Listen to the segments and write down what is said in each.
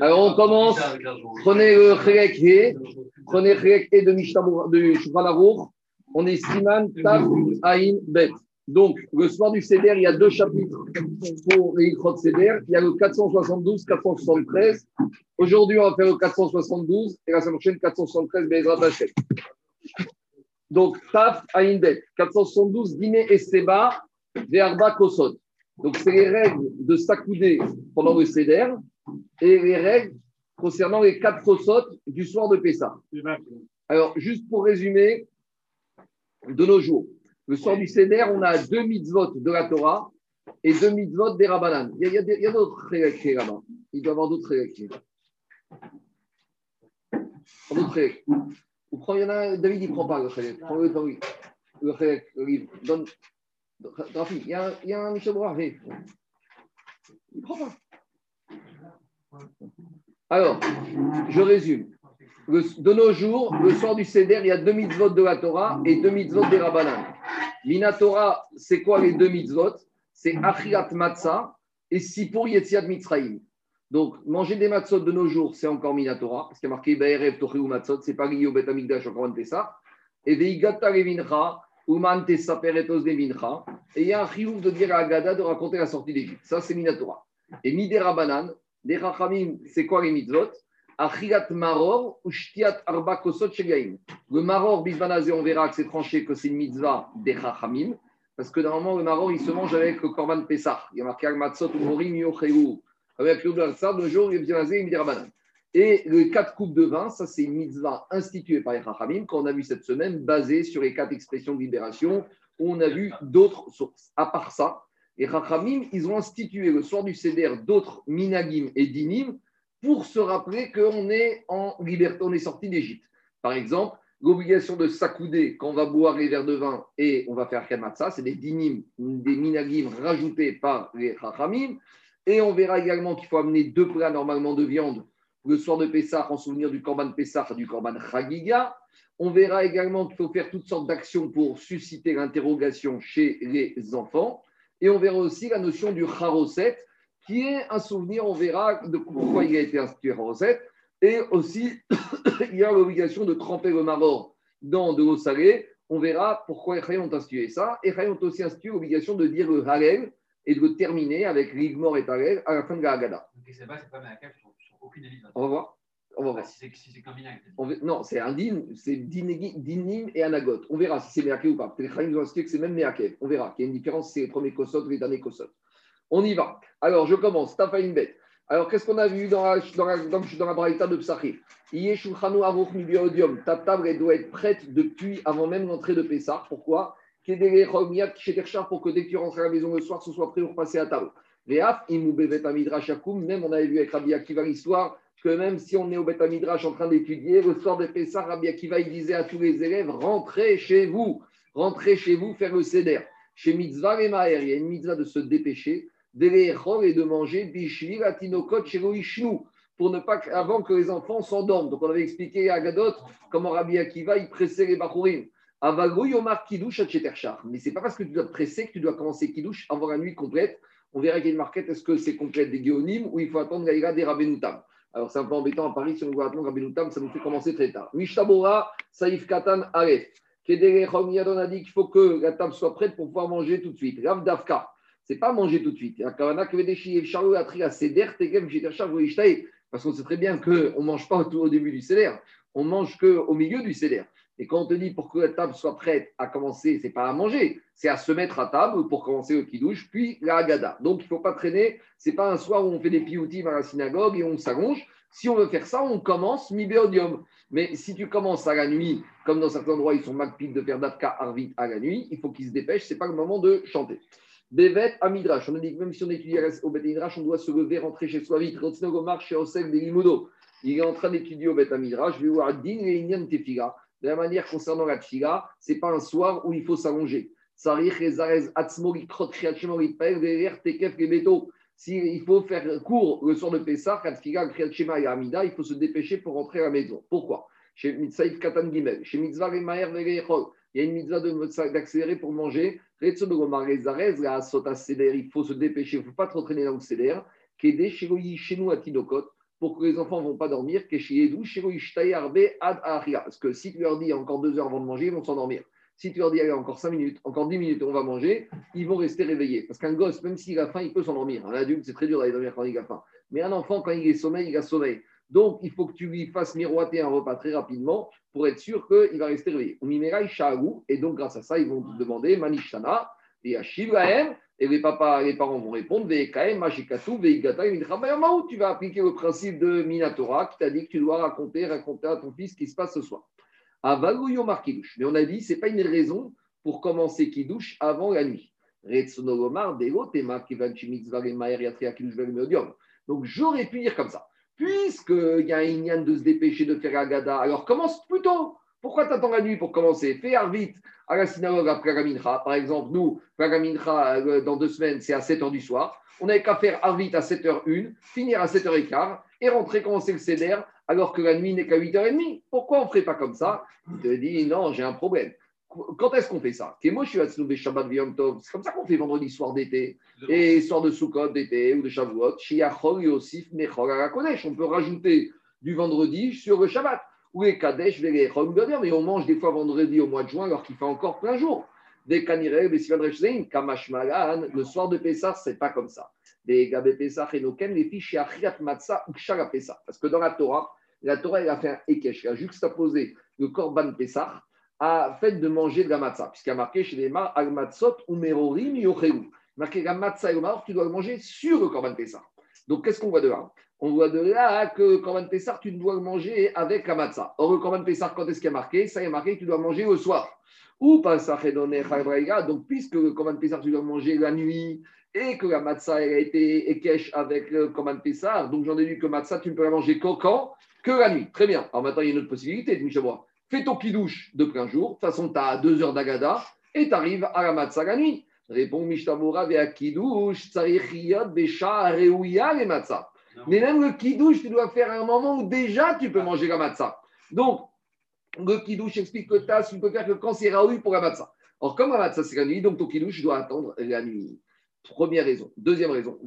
Alors on commence. Prenez le Chelek He. Prenez Chelek He de de On est Siman Tav Aïn Bet. Donc, le soir du Seder, il y a deux chapitres pour les Seder. Il y a le 472, 473. Aujourd'hui, on va faire le 472 et la semaine prochaine, 473, Bezrat. Donc, Taf Aïn Bet. 472, Guinée et Seba, Verba Kosot. Donc, c'est les règles de s'accouder pendant le Seder et les règles concernant les quatre Kosot du soir de Pessah. Alors, juste pour résumer, de nos jours, le soir du Seder, on a deux mitzvot de la Torah et deux mitzvot des Rabbanan. Il y a, d'autres réactions là-bas. Il doit y avoir d'autres réactions. Il y en a, David, il ne prend pas le chélek. Prends le, oui. le le livre. Donne. Il y a, il un Michel Il ne prend pas. Alors, je résume. De nos jours, le soir du Seder, il y a deux mitzvot de la Torah et deux mitzvot des Rabbanan. Minatora, c'est quoi les deux mitzvot? C'est Achirat Matzah et Sipur Yetziat Mitzrayim. Donc, manger des matzot de nos jours, c'est encore Minatora, parce qu'il y a marqué Be'erev Tocheu Matzot, c'est pas lié au Bet Amigdash encore un ça. Et Veigata Uman Tessa Peretos Devincha. Et il y a un chiouf de dire à Agada de raconter la sortie d'Égypte. Ça, c'est Minatora. Et Midé Rabbanan, des Rachamim, c'est quoi les mitzvot? Maror ou Shtiat Arba Kosot. Le Maror, Bisbanazé, on verra que c'est tranché que c'est une mitzvah des Chachamim, parce que normalement, le Maror, il se mange avec le Korban Pessah. Il y a marqué Matzot ou Morim Yocheu. Avec le de jour, il Bisbanazé, il Et les quatre coupes de vin, ça c'est une mitzvah instituée par les Chachamim, qu'on a vu cette semaine, basée sur les quatre expressions de libération, où on a vu d'autres sources. À part ça, les Chachamim, ils ont institué le soir du Seder d'autres minagim et dinim pour se rappeler qu'on est en liberté, on est sorti d'Égypte. Par exemple, l'obligation de s'accouder quand on va boire les verres de vin et on va faire kematsa, c'est des dinim, des minagim rajoutés par les chachamim. Et on verra également qu'il faut amener deux plats normalement de viande le soir de Pessah en souvenir du Korban Pessah, du Korban Chagiga. On verra également qu'il faut faire toutes sortes d'actions pour susciter l'interrogation chez les enfants. Et on verra aussi la notion du charoset, qui est un souvenir, on verra de pourquoi il a été institué recette. Et aussi, il y a l'obligation de tremper le maror dans de l'eau salée. On verra pourquoi les ont institué ça. Et les ont aussi institué l'obligation de dire le halel et de le terminer avec l'igmor et halel à la fin de la Haggadah. On va voir. On va voir. Si c'est qu'un Non, c'est un din, c'est dinim et anagot. On verra si c'est meakev ou pas. Les ont institué que c'est même meakev. On verra qu'il y a une différence, c'est les premiers kosot ou les derniers kosot. On y va. Alors, je commence. une bête. Alors, qu'est-ce qu'on a vu dans la, dans la, dans, dans la braïta de Psachim? Ta table, elle doit être prête depuis avant même l'entrée de Pessah. Pourquoi? Pour que dès que tu rentres à la maison le soir, ce soit prêt pour passer à table. Même on avait vu avec Rabbi Akiva l'histoire que même si on est au Bet Midrash en train d'étudier, le soir de Pessah, Rabbi Akiva il disait à tous les élèves rentrez chez vous, rentrez chez vous faire le seder. Chez Mitzvah et Maher, il y a une mitzvah de se dépêcher et de manger pour ne pas avant que les enfants s'endorment. Donc on avait expliqué à Gadot comment Rabbi Akiva il pressait les bachurim. Mais c'est pas parce que tu dois presser que tu dois commencer kiddush avant la nuit complète. On verra qu'il y a une marquette, est-ce que c'est complète des géonymes ou il faut attendre la des Rabbenoutam. Alors c'est un peu embêtant à Paris, si on doit attendre Rabbenoutam, ça nous fait commencer très tard. Mishtabora, Saïf Katan, Aref. Kedere Chomiyadon a dit qu'il faut que la table soit prête pour pouvoir manger tout de suite. Rav Davka c'est pas manger tout de suite. Parce qu'on sait très bien qu'on ne mange pas au début du céder, on mange qu'au milieu du céder. Et quand on te dit pour que la table soit prête à commencer, c'est pas à manger, c'est à se mettre à table pour commencer le kidouche, puis la hagada. Donc il ne faut pas traîner, c'est pas un soir où on fait des pioutim à la synagogue et on s'allonge. Si on veut faire ça, on commence mi-béodium. Mais si tu commences à la nuit, comme dans certains endroits, ils sont magpides de faire d'Afka Arvit à la nuit, il faut qu'ils se dépêchent, c'est pas le moment de chanter. Bevet à Midrash. On a dit que même si on étudie au Bet Midrash, on doit se lever, rentrer chez soi vite. chez Osel des Limodo. Il est en train d'étudier au Bet Midrash. Je vais voir Din et Inyan Tefila. De la manière concernant la Tefila, ce n'est pas un soir où il faut s'allonger. S'il faut faire court le soir de Pessah, et Amida, il faut se dépêcher pour rentrer à la maison. Pourquoi? Chez Mitzvah Katan Gimel, chez Mitzvah il y a une mitzvah d'accélérer pour manger. Il faut se dépêcher, il ne faut pas trop traîner dans le céder. Chez nous à Tinokot, pour que les enfants ne vont pas dormir, que si tu leur dis encore deux heures avant de manger, ils vont s'endormir. Si tu leur dis, encore cinq minutes, encore dix minutes, on va manger, ils vont rester réveillés. Parce qu'un gosse, même s'il a faim, il peut s'endormir. Un adulte, c'est très dur d'aller dormir quand il a faim. Mais un enfant, quand il est sommeil, il a sommeil. Donc, il faut que tu lui fasses miroiter un repas très rapidement pour être sûr qu'il va rester réveillé. Et donc, grâce à ça, ils vont te demander Manishtana et Ashivrahem. Et les, papas, les parents vont répondre Tu vas appliquer le principe de Minatora qui t'a dit que tu dois raconter, raconter à ton fils ce qui se passe ce soir. Mais on a dit, ce n'est pas une raison pour commencer Kiddush avant la nuit. Donc j'aurais pu dire comme ça. Puisqu'il y a un ignan de se dépêcher de faire Agada, alors commence plus tôt. Pourquoi tu attends la nuit pour commencer? Fais vite à la synagogue après la mincha. Par exemple, nous, la mincha, euh, dans deux semaines, c'est à 7h du soir. On n'avait qu'à faire Arvit à 7h01, finir à 7h15 et rentrer commencer le CEDER alors que la nuit n'est qu'à 8h30. Pourquoi on ne ferait pas comme ça? Il te dit non, j'ai un problème. Quand est-ce qu'on fait ça? C'est comme ça qu'on fait vendredi soir d'été et soir de Sukkot d'été ou de Shavuot. On peut rajouter du vendredi sur le Shabbat. Ou les Kadesh, les mais on mange des fois vendredi au mois de juin alors qu'il fait encore plein jour. Des Kanirel, des Kamash Malan, le soir de Pessah, c'est pas comme ça. Des Gabé Pessah et Noken, les fiches Achiat Matzah ou Kshara Pessah. Parce que dans la Torah, la Torah, a fait un Ekesh, elle a juxtaposé le Korban Pessah à fait de manger de la matzah, puisqu'il a marqué chez les Mar, al matzot ou merorim yochelu. Marqué la matzah et le tu dois le manger sur le Korban Pessah. Donc, qu'est-ce qu'on voit de là? On voit de là que le Korban Pessah, tu dois le manger avec la matzah. Or, le Korban Pessah, quand est-ce qu'il y a marqué? Ça y est marqué tu dois manger le soir. Ou pas donc puisque le Korban Pessah, tu dois manger la nuit et que la matzah a été ékesh avec le Korban Pessah, donc j'en ai lu que matzah, tu ne peux la manger qu'au quand Que la nuit. Très bien. Alors maintenant, il y a une autre possibilité, moi fais ton kidouche de plein jour. De toute façon, tu as deux heures d'agada et tu arrives à la matzah la nuit. Répond Mishtamura à kidouche, tsarichiyot, besha, reuya, les matzah. Mais même le kidouche, tu dois faire à un moment où déjà tu peux manger la matzah. Donc, le kidouche explique que tu peux faire que quand c'est raoui pour la matzah. Or, comme la matzah c'est la nuit, donc ton kidouche doit attendre la nuit. Première raison. Deuxième raison,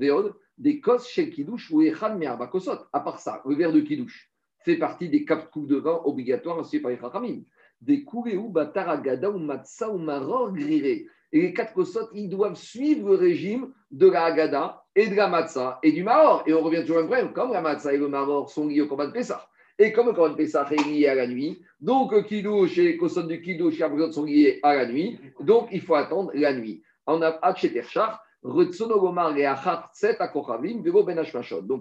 des kos chez kidouche ou echan kosot. À part ça, le verre de kidouche fait partie des quatre coups de vin obligatoires ainsi par les Chachamim. Des ou bataragada ou matza ou maror griré. Et les quatre kosot, ils doivent suivre le régime de la Haggadah et de la matzah et du maror. Et on revient toujours au même problème, comme la matzah et le maror sont liés au combat de Pessah. Et comme le combat de Pessah est lié à la nuit, donc le kidouche et les kosot du kidouche et sont liés à la nuit, donc il faut attendre la nuit. On a Hacheterchar, donc,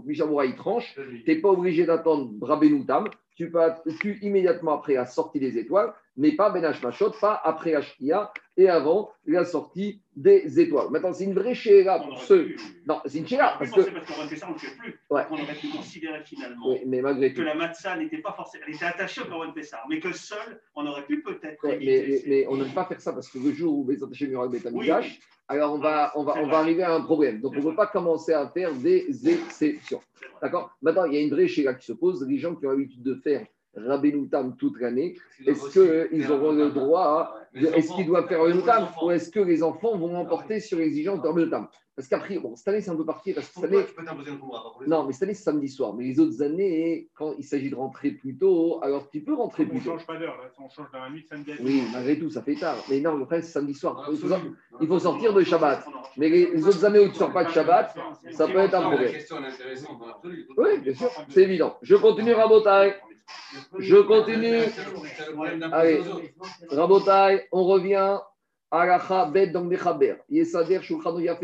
Mishamoura, il tranche. Tu n'es pas obligé d'attendre Brabenoutam. Tu peux tu, immédiatement après la sortie des étoiles, mais pas Benash Machot, pas après Ashkia et avant la sortie des étoiles. Maintenant, c'est une vraie chéra pour ceux. Non, c'est une chéra. Parce que. Parce qu'on fait ça, on ne fait plus. On aurait pu considérer finalement mais malgré que la matzah n'était pas forcément. Elle était attachée au Corban Pessar, mais que seul, on aurait pu peut-être. mais, mais, on ne peut pas faire ça parce que le jour où les attachés Murak Betamidash, alors on va, on va, on va arriver à un problème. Donc on ne peut pas commencer à faire des exceptions. D'accord? Maintenant, il y a une vraie chéra qui se pose. Les gens qui ont l'habitude de faire Rabbenoutam toute l'année, est-ce qu'ils auront le droit Est-ce qu'ils doivent faire Rabbenoutam ou est-ce que les enfants vont emporter sur l'exigence de Rabbenoutam Parce qu'après, bon, cette année, c'est un peu particulier. Parce que cette année... Non, mais cette année, c'est samedi soir. Mais les autres années, quand il s'agit de rentrer plus tôt, alors tu peux rentrer plus tôt. On ne change pas d'heure, on change dans la nuit samedi. Oui, malgré tout, ça fait tard. Mais non, le c'est samedi soir. Il faut, sortir de Shabbat. Mais les, autres années où tu ne sors pas de Shabbat, ça peut être un problème. Oui, bien sûr, c'est évident. Je continue à. Je continue. Allez, Rabotai, on revient à la Bet dans. Yesader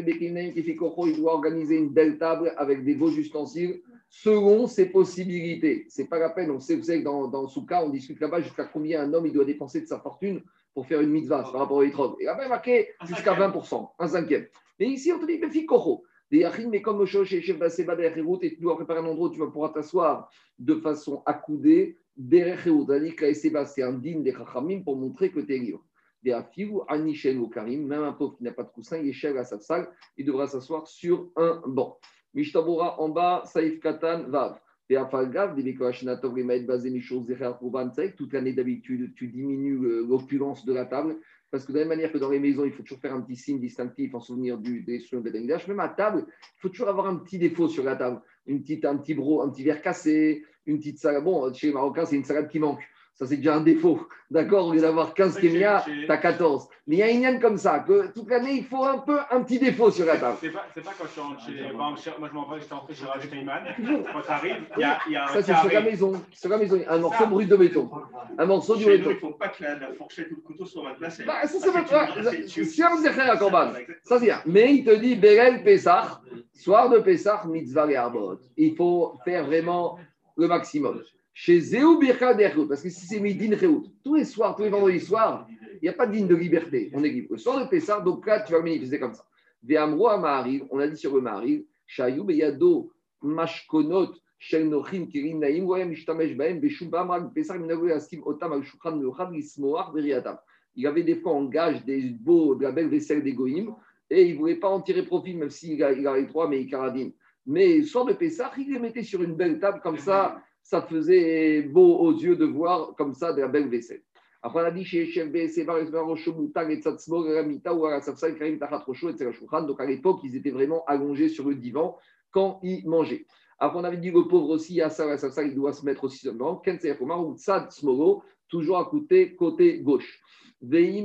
Bekinem qui fait il doit organiser une belle table avec des beaux ustensiles selon ses possibilités. C'est pas la peine, on sait, vous savez que dans, dans Souka, on discute là-bas jusqu'à combien un homme il doit dépenser de sa fortune pour faire une mitzvah par rapport au litrog. Et là-bas, marqué jusqu'à 20%, un cinquième. Mais ici, on te dit, mais Koro mais comme le chef et tu dois préparer un endroit où tu vas pouvoir t'asseoir de façon accoudée, c'est un digne des chachamim pour montrer que tu es libre. Des afilou, anichel ou karim, même un pauvre qui n'a pas de coussin, cher à sa salle, il devra s'asseoir sur un banc. Mishtabura en bas, Saïf Katan, Vav. Toute l'année d'habitude, tu diminues l'opulence de la table parce que de la même manière que dans les maisons, il faut toujours faire un petit signe distinctif en souvenir du, des soins de même à table, il faut toujours avoir un petit défaut sur la table. Une petite, un petit bro, un petit verre cassé, une petite salade. Bon, chez les Marocains, c'est une salade qui manque. Ça, c'est déjà un défaut. D'accord Au lieu d'avoir 15 kémias, tu as 14. Mais il y a une comme ça, que toute l'année, il faut un peu un petit défaut sur la table. C'est pas, pas quand je rentre chez. Moi, je m'en vais, j'étais rentré chez Raj Quand tu arrives, il y a, il y a Ça, c'est sur la maison. Sur la maison, un morceau brut de béton. Un morceau du béton. Il ne faut pas que la, la, fourchette ou le couteau soit mal placé. Bah, ça, c'est pas. C'est un zécher à Corban. Ça, c'est bien. Mais il te dit Berel Pessah, soir de Pessah, mitzvah et arbot. Il faut faire vraiment le maximum. Chez Zéou parce que si c'est Midin Reout, tous les soirs, tous les vendredis soirs, il n'y a pas de digne de liberté. On est libre. Le soir de Pessah, donc là, tu vas manifester comme ça. Ve'amro Ma'ariv, on a dit sur le Ma'ariv, Shayou Beyado Mashkonot, Shel Nochin Kirin Naim, Goyam Ishtamesh Baem, Beshubam Rag Pessah, Minagoy Askim Otam Al Shukran Meuchad Lismoar Beriatam. Il avait des fois en gage des beaux, de la belle vaisselle des Goïm, et il ne voulait pas en tirer profit, même s'il a, il a trois, mais il caradine. Mais soir de Pessah, il les mettait sur une belle table comme ça ça faisait beau aux yeux de voir comme ça de la belle vaisselle. Après, on a dit chez donc à l'époque, ils étaient vraiment allongés sur le divan quand ils mangeaient. Après, on avait dit le pauvre aussi, il doit se mettre aussi seulement, toujours à côté, côté gauche. S'il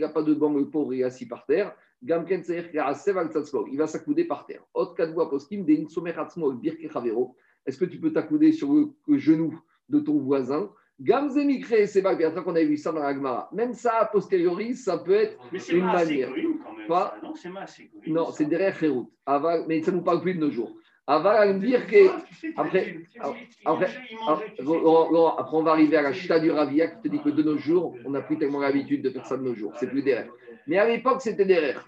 n'a pas de banc, le pauvre assis par terre. Il va s'accouder par terre. Est-ce que tu peux t'accouder sur le, genou de ton voisin? Gamze Mikre, c'est pas bien qu'on a vu ça dans la Même ça, a posteriori, ça peut être une manière. Pas non, c'est Non, c'est derrière Khérout. Mais ça ne nous parle plus de nos jours. Aval dire que. Après, après, après, on va arriver à la chita du Ravia qui te dit que de nos jours, on n'a plus tellement l'habitude de faire ça de nos jours. C'est plus derrière. Mais à l'époque, c'était derrière.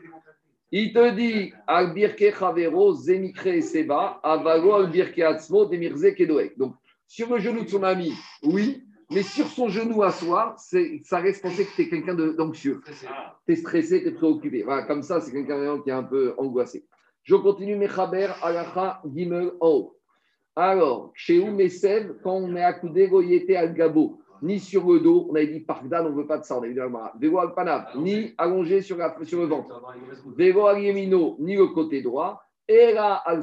Il te dit al birke chavero zemikre seba avago al birke atzmo demirze kedoek. Donc sur le genou de son ami, oui, mais sur son genou à soi, ça reste penser que tu es quelqu'un d'anxieux. Tu es stressé, tu es préoccupé. Voilà, comme ça, c'est quelqu'un qui est un peu angoissé. Je continue Mechaber alacha gimel en Alors, chez Oumesev, quand on est accoudé, goyete al gabo? Ni sur le dos. On avait dit Parkdan, on ne veut pas de ça. On a dit Vélo panav, ni allongé sur, la, sur le ventre. Vélo al yemino, ni le côté droit. Era al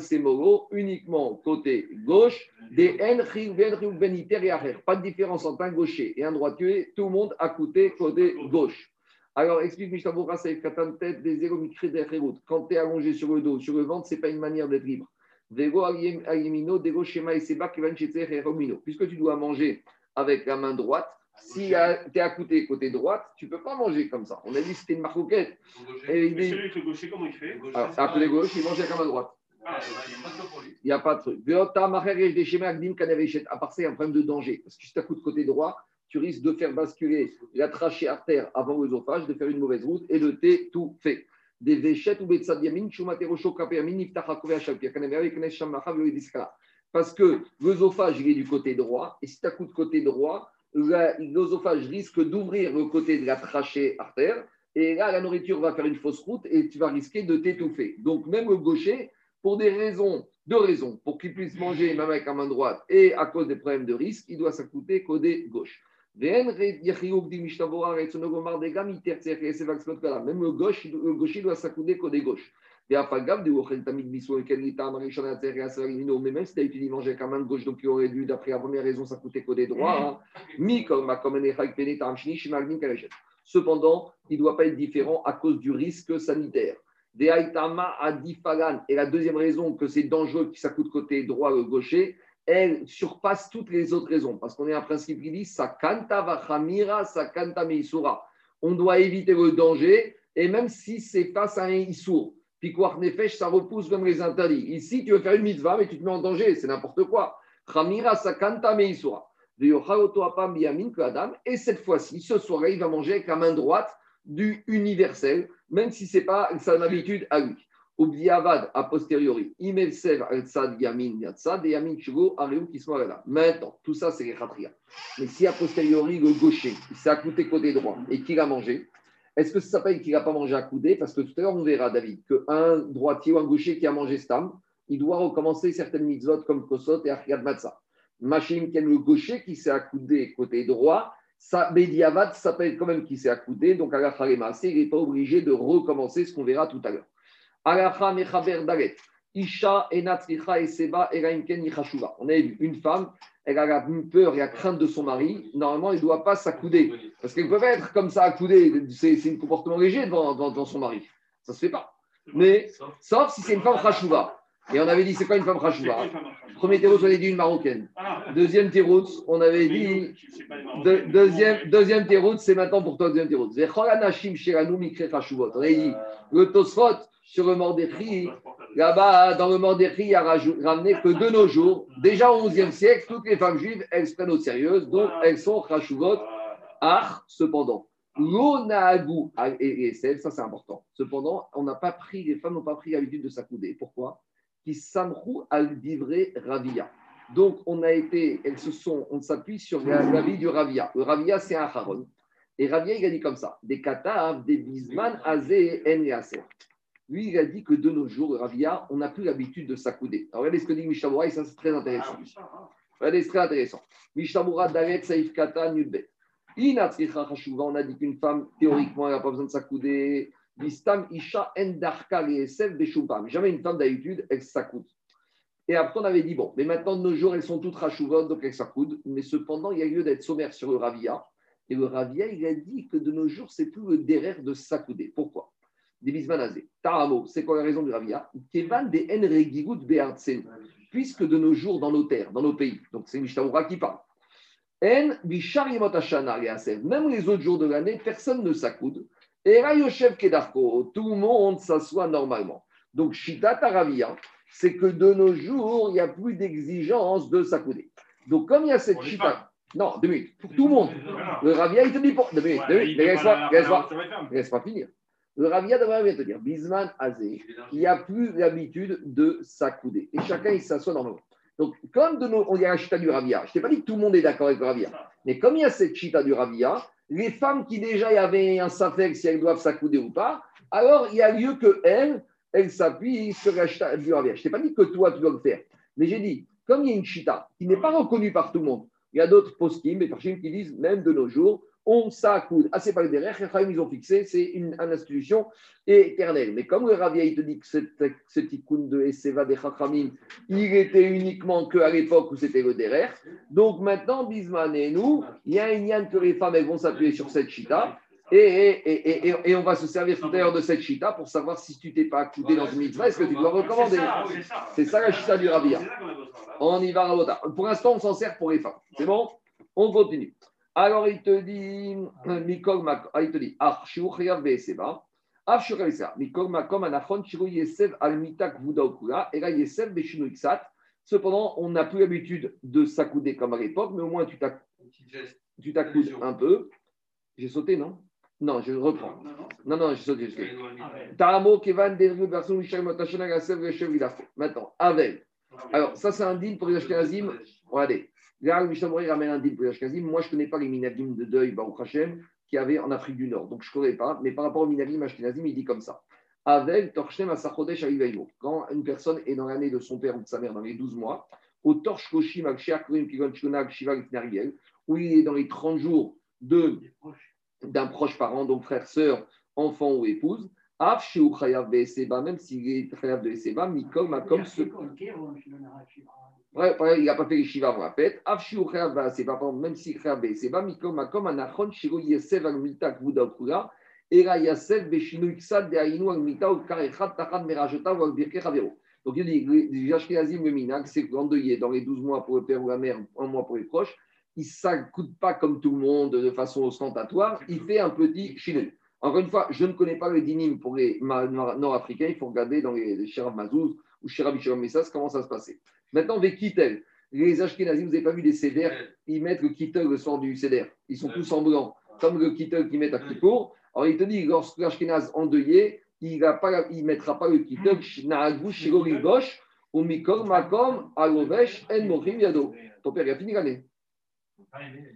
uniquement côté gauche. Des Pas de différence entre un gaucher et un droitier. Tout le monde à côté, côté gauche. Alors, explique Mishtabura, c'est tête des Quand tu es allongé sur le dos, sur le ventre, ce n'est pas une manière d'être libre. Puisque tu dois manger avec la main droite. Si tu es à côté, côté droite, tu ne peux pas manger comme ça. On a dit que c'était une marcoquette. Et Mais celui avec le gaucher, comment il fait côté gauche, il mange avec la main droite. Ah, il n'y a pas de truc. À part ça, il y a un problème de danger. Parce que si tu de côté droit, tu risques de faire basculer la trachée artère avant l'œsophage, de faire une mauvaise route et de t'étouffer. Des véchettes ou des parce que l'œsophage, il est du côté droit, et si tu as coup de côté droit, l'œsophage risque d'ouvrir le côté de la trachée artère, et là, la nourriture va faire une fausse route et tu vas risquer de t'étouffer. Donc, même le gaucher, pour des raisons, deux raisons, pour qu'il puisse manger même avec la main droite et à cause des problèmes de risque, il doit s'accouter côté gauche. Même le, gauche, gaucher doit s'accouder côté gauche. Marishan, Atzer, mais même si tu as utilisé manger avec la main gauche, donc il aurait dû, d'après la première raison, ça coûtait côté droit. Mi, comme Cependant, il ne doit pas être différent à cause du risque sanitaire. Des Adifagan, et la deuxième raison que c'est dangereux que ça coûte côté droit ou gaucher, elle surpasse toutes les autres raisons. Parce qu'on est un principe qui dit Sakanta Vachamira, Sakanta Meisura. On doit éviter le danger, et même si c'est face à un Issour. Piquoir Nefesh, ça repousse comme les interdits. Ici, tu veux faire une mitzvah, mais tu te mets en danger, c'est n'importe quoi. Sakanta Meisura. Et cette fois-ci, ce soir, il va manger avec la main droite du universel, même si ce n'est pas sa habitude à lui. Avad a posteriori. yamin yamin Maintenant, tout ça, c'est les khatria. Mais si a posteriori, le gaucher, il s'est accouté côté droit et qu'il a mangé, est-ce que ça s'appelle qu'il n'a pas mangé à coudé Parce que tout à l'heure, on verra, David, qu'un droitier ou un gaucher qui a mangé stam, il doit recommencer certaines mitzvot comme kosot et achriad matzah. Machim, qui le gaucher qui s'est accoudé côté droit, ça, Bediavat s'appelle quand même qui s'est accoudé, donc Alacha il n'est pas obligé de recommencer ce qu'on verra tout à l'heure. Mechaber Dalet. Isha Enatricha Eseba Eraimken. On a vu une femme, elle a la peur et la crainte de son mari. Normalement, elle ne doit pas s'accouder. Parce qu'elle peut pas être comme ça accoudée. C'est un comportement léger devant, son mari. Ça ne se fait pas. Mais, sauf si c'est une femme Chashuva. Et on avait dit, c'est quoi une femme Chashuva Premier terreau, on avait dit une marocaine. Deuxième terreau, on avait dit. deuxième, deuxième terreau, c'est maintenant pour toi, deuxième terreau. On avait dit, le Tosfot sur le Mordechri, là-bas, dans le Mordechri, il a ramené que de nos jours, déjà au XIe siècle, toutes les femmes juives, elles se prennent au sérieux, donc elles sont Chashuvot. Ah, cependant, l'onagou, et, et ça c'est important. Cependant, on n'a pas pris, les femmes n'ont pas pris l'habitude de s'accouder. Pourquoi? Qui samrou al divré ravia. Donc, on a été, elles se sont, on s'appuie sur la, vie du ravia. Le ravia, c'est un haron. Et ravia, il a dit comme ça des katav, des bisman, azé, en lui, il a dit que de nos jours, Ravia, on n'a plus l'habitude de s'accouder. Alors, regardez ce que dit Mishabura, et ça, c'est très intéressant. Regardez, c'est très intéressant. Mishabura, Dalet, Saïf Kata, Nudbet. On a dit qu'une femme, théoriquement, elle n'a pas besoin de s'accouder. Vistam, Isha, Endarka, Esef, Beshubam. Jamais une femme, d'habitude, elle s'accoude. Et après, on avait dit, bon, mais maintenant, de nos jours, elles sont toutes rachouvantes, donc elles s'accoudent. Mais cependant, il y a lieu d'être sommaire sur le Ravia. Et le Ravia, il a dit que de nos jours, c'est plus le derrière de s'accouder. Pourquoi? Taramo, c'est quoi la raison du Ravia? Kevan de Puisque de nos jours, dans nos terres, dans nos pays, donc c'est Mishtaoura qui parle. En Même les autres jours de l'année, personne ne s'accoude. Et Rayoshev Kedarko, tout le monde s'assoit normalement. Donc, Shita Taravia, c'est que de nos jours, il n'y a plus d'exigence de s'accouder. Donc, comme il y a cette Shita. Non, deux minutes. Pour tout le monde. Le Ravia, il te dit pour. Deux minutes. Deux minutes. Laisse pas finir. Le Ravia d'abord vient te dire, Bisman Azé, il n'y a plus l'habitude de s'accouder. Et chacun, il s'assoit normalement. Donc, comme de nos, on y a la chita du Ravia, je ne t'ai pas dit que tout le monde est d'accord avec le Ravia, mais comme il y a cette chita du Ravia, les femmes qui déjà y avaient un safek si elles doivent s'accouder ou pas, alors il y a lieu que elles, elles s'appuient sur la chita du Ravia. Je ne t'ai pas dit que toi, tu dois le faire, mais j'ai dit, comme il y a une chita qui n'est pas reconnue par tout le monde, il y a d'autres poskim et qui disent, même de nos jours, on s'accoude. Ah, c'est pas le derrière, ils ont fixé, c'est une, institution éternelle. Mais comme le Ravia, il te dit que ce tikkun de Eseva de Chachamim, il était uniquement qu'à l'époque où c'était le derrière. Donc maintenant, Bisman et nous, il y a un yann que les femmes elles vont s'appuyer sur cette chita. Et, et, et, et, on va se servir tout à l'heure de cette chita pour savoir si tu t'es pas accoudé dans une mitzvah, est-ce que tu dois recommander? C'est ça, la chita du Ravia. On y va, Pour l'instant, on s'en sert pour les femmes. C'est bon? On continue. Alors il te dit, Mikol ah, il te dit, Arshu Chayav Be'eseba, Arshu Chayav Mikol Makom Anachon Shiru Yesev Al Mitak Vudaokula, et là Yesev Beshinu Iksat. Cependant, on n'a plus l'habitude de s'accouder comme à l'époque, mais au moins tu t'accoudes un peu. J'ai sauté, non? Non, je reprends. Non, non, j'ai sauté. Taramo Kevan Dervu Berson Michel Motachana Gasev Reshev Vidafo. Maintenant, Avel. Alors, ça, c'est un deal pour les Ashkenazim. Regardez. Là, le Mishnah ramène un pour Moi, je ne connais pas les minagim de deuil, Baruch Hashem, qu'il y avait en Afrique du Nord. Donc, je ne connais pas. Mais par rapport aux minagim Ashkenazim, il dit comme ça. Avec Torchem Asachodesh Quand une personne est dans l'année de son père ou de sa mère, dans les 12 mois, au Torch Koshim où il est dans les 30 jours d'un proche parent, donc frère, sœur, enfant ou épouse, même s'il est Chayav de Eseba, Mikol Makom il n'a pas fait les Shiva avant la fête. c'est pas même si c'est pas Mikom Makom Anachon Shiro Yesev al Milta Kvuda Okura, Era Yasev Beshinu Iksad de Ainu al Milta ou Karechat Tachan Merajota ou al Birke Chavero. Donc il dit, les Ashkenazim, le Minag, c'est qu'endeuillé dans les 12 mois pour le père ou la mère, un mois pour les proches, il ne s'accoute pas comme tout le monde de façon ostentatoire, il fait un petit chinu. Encore une fois, je ne connais pas les dinim pour les nord-africains, il faut regarder dans les, Sherav Mazouz ou Shalom Messas comment ça se passait. Maintenant, avec Kittel, les Ashkenazim, vous n'avez pas vu des CDR, ils mettent le Kittel le soir du CDR. Ils sont tous en blanc, comme le Kittel qu'ils mettent à Kippour. Alors, il te dit, lorsque l'Ashkenaz endeuillé, il ne mettra pas le Kittel, gauche, ou Mikor, Makom, Alovesh, En, Mochim, Yado. Ton père, il a fini l'année.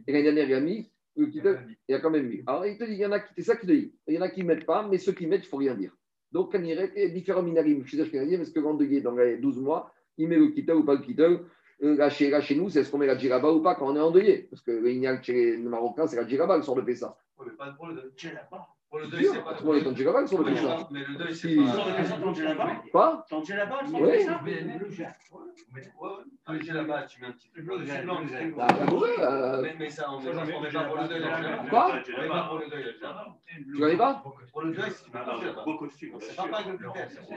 Et l'année dernière, il a mis le Kittel, il a quand même mis. Alors, il te dit, il y en a qui, c'est ça qu'il te dit. Il y en a qui ne mettent pas, mais ceux qui mettent, il ne faut rien dire. Donc, il y a différents minarim chez les Ashkenazim, parce que l'endeuillé, dans les 12 mois, il met le kittel ou pas le kittel. euh, là, chez, chez nous, c'est est-ce qu'on met la djellaba ou pas quand on est endeuillé Parce que le ignal chez les Marocains, c'est la djellaba le sort de Pessa. Ouais, mais pas pour le deuil. Djellaba. Pour le deuil, c'est pas de Mais le deuil, Si. c'est de pas. De ouais, ouais. Mais j'ai là-bas, tu mets un petit peu de. Bah, ouais, euh, Mais- ça, on met pas pour le deuil. Quoi On met pas pour le deuil. Tu connais pas Pour le deuil, c'est tu pas. Beau costume. Pas.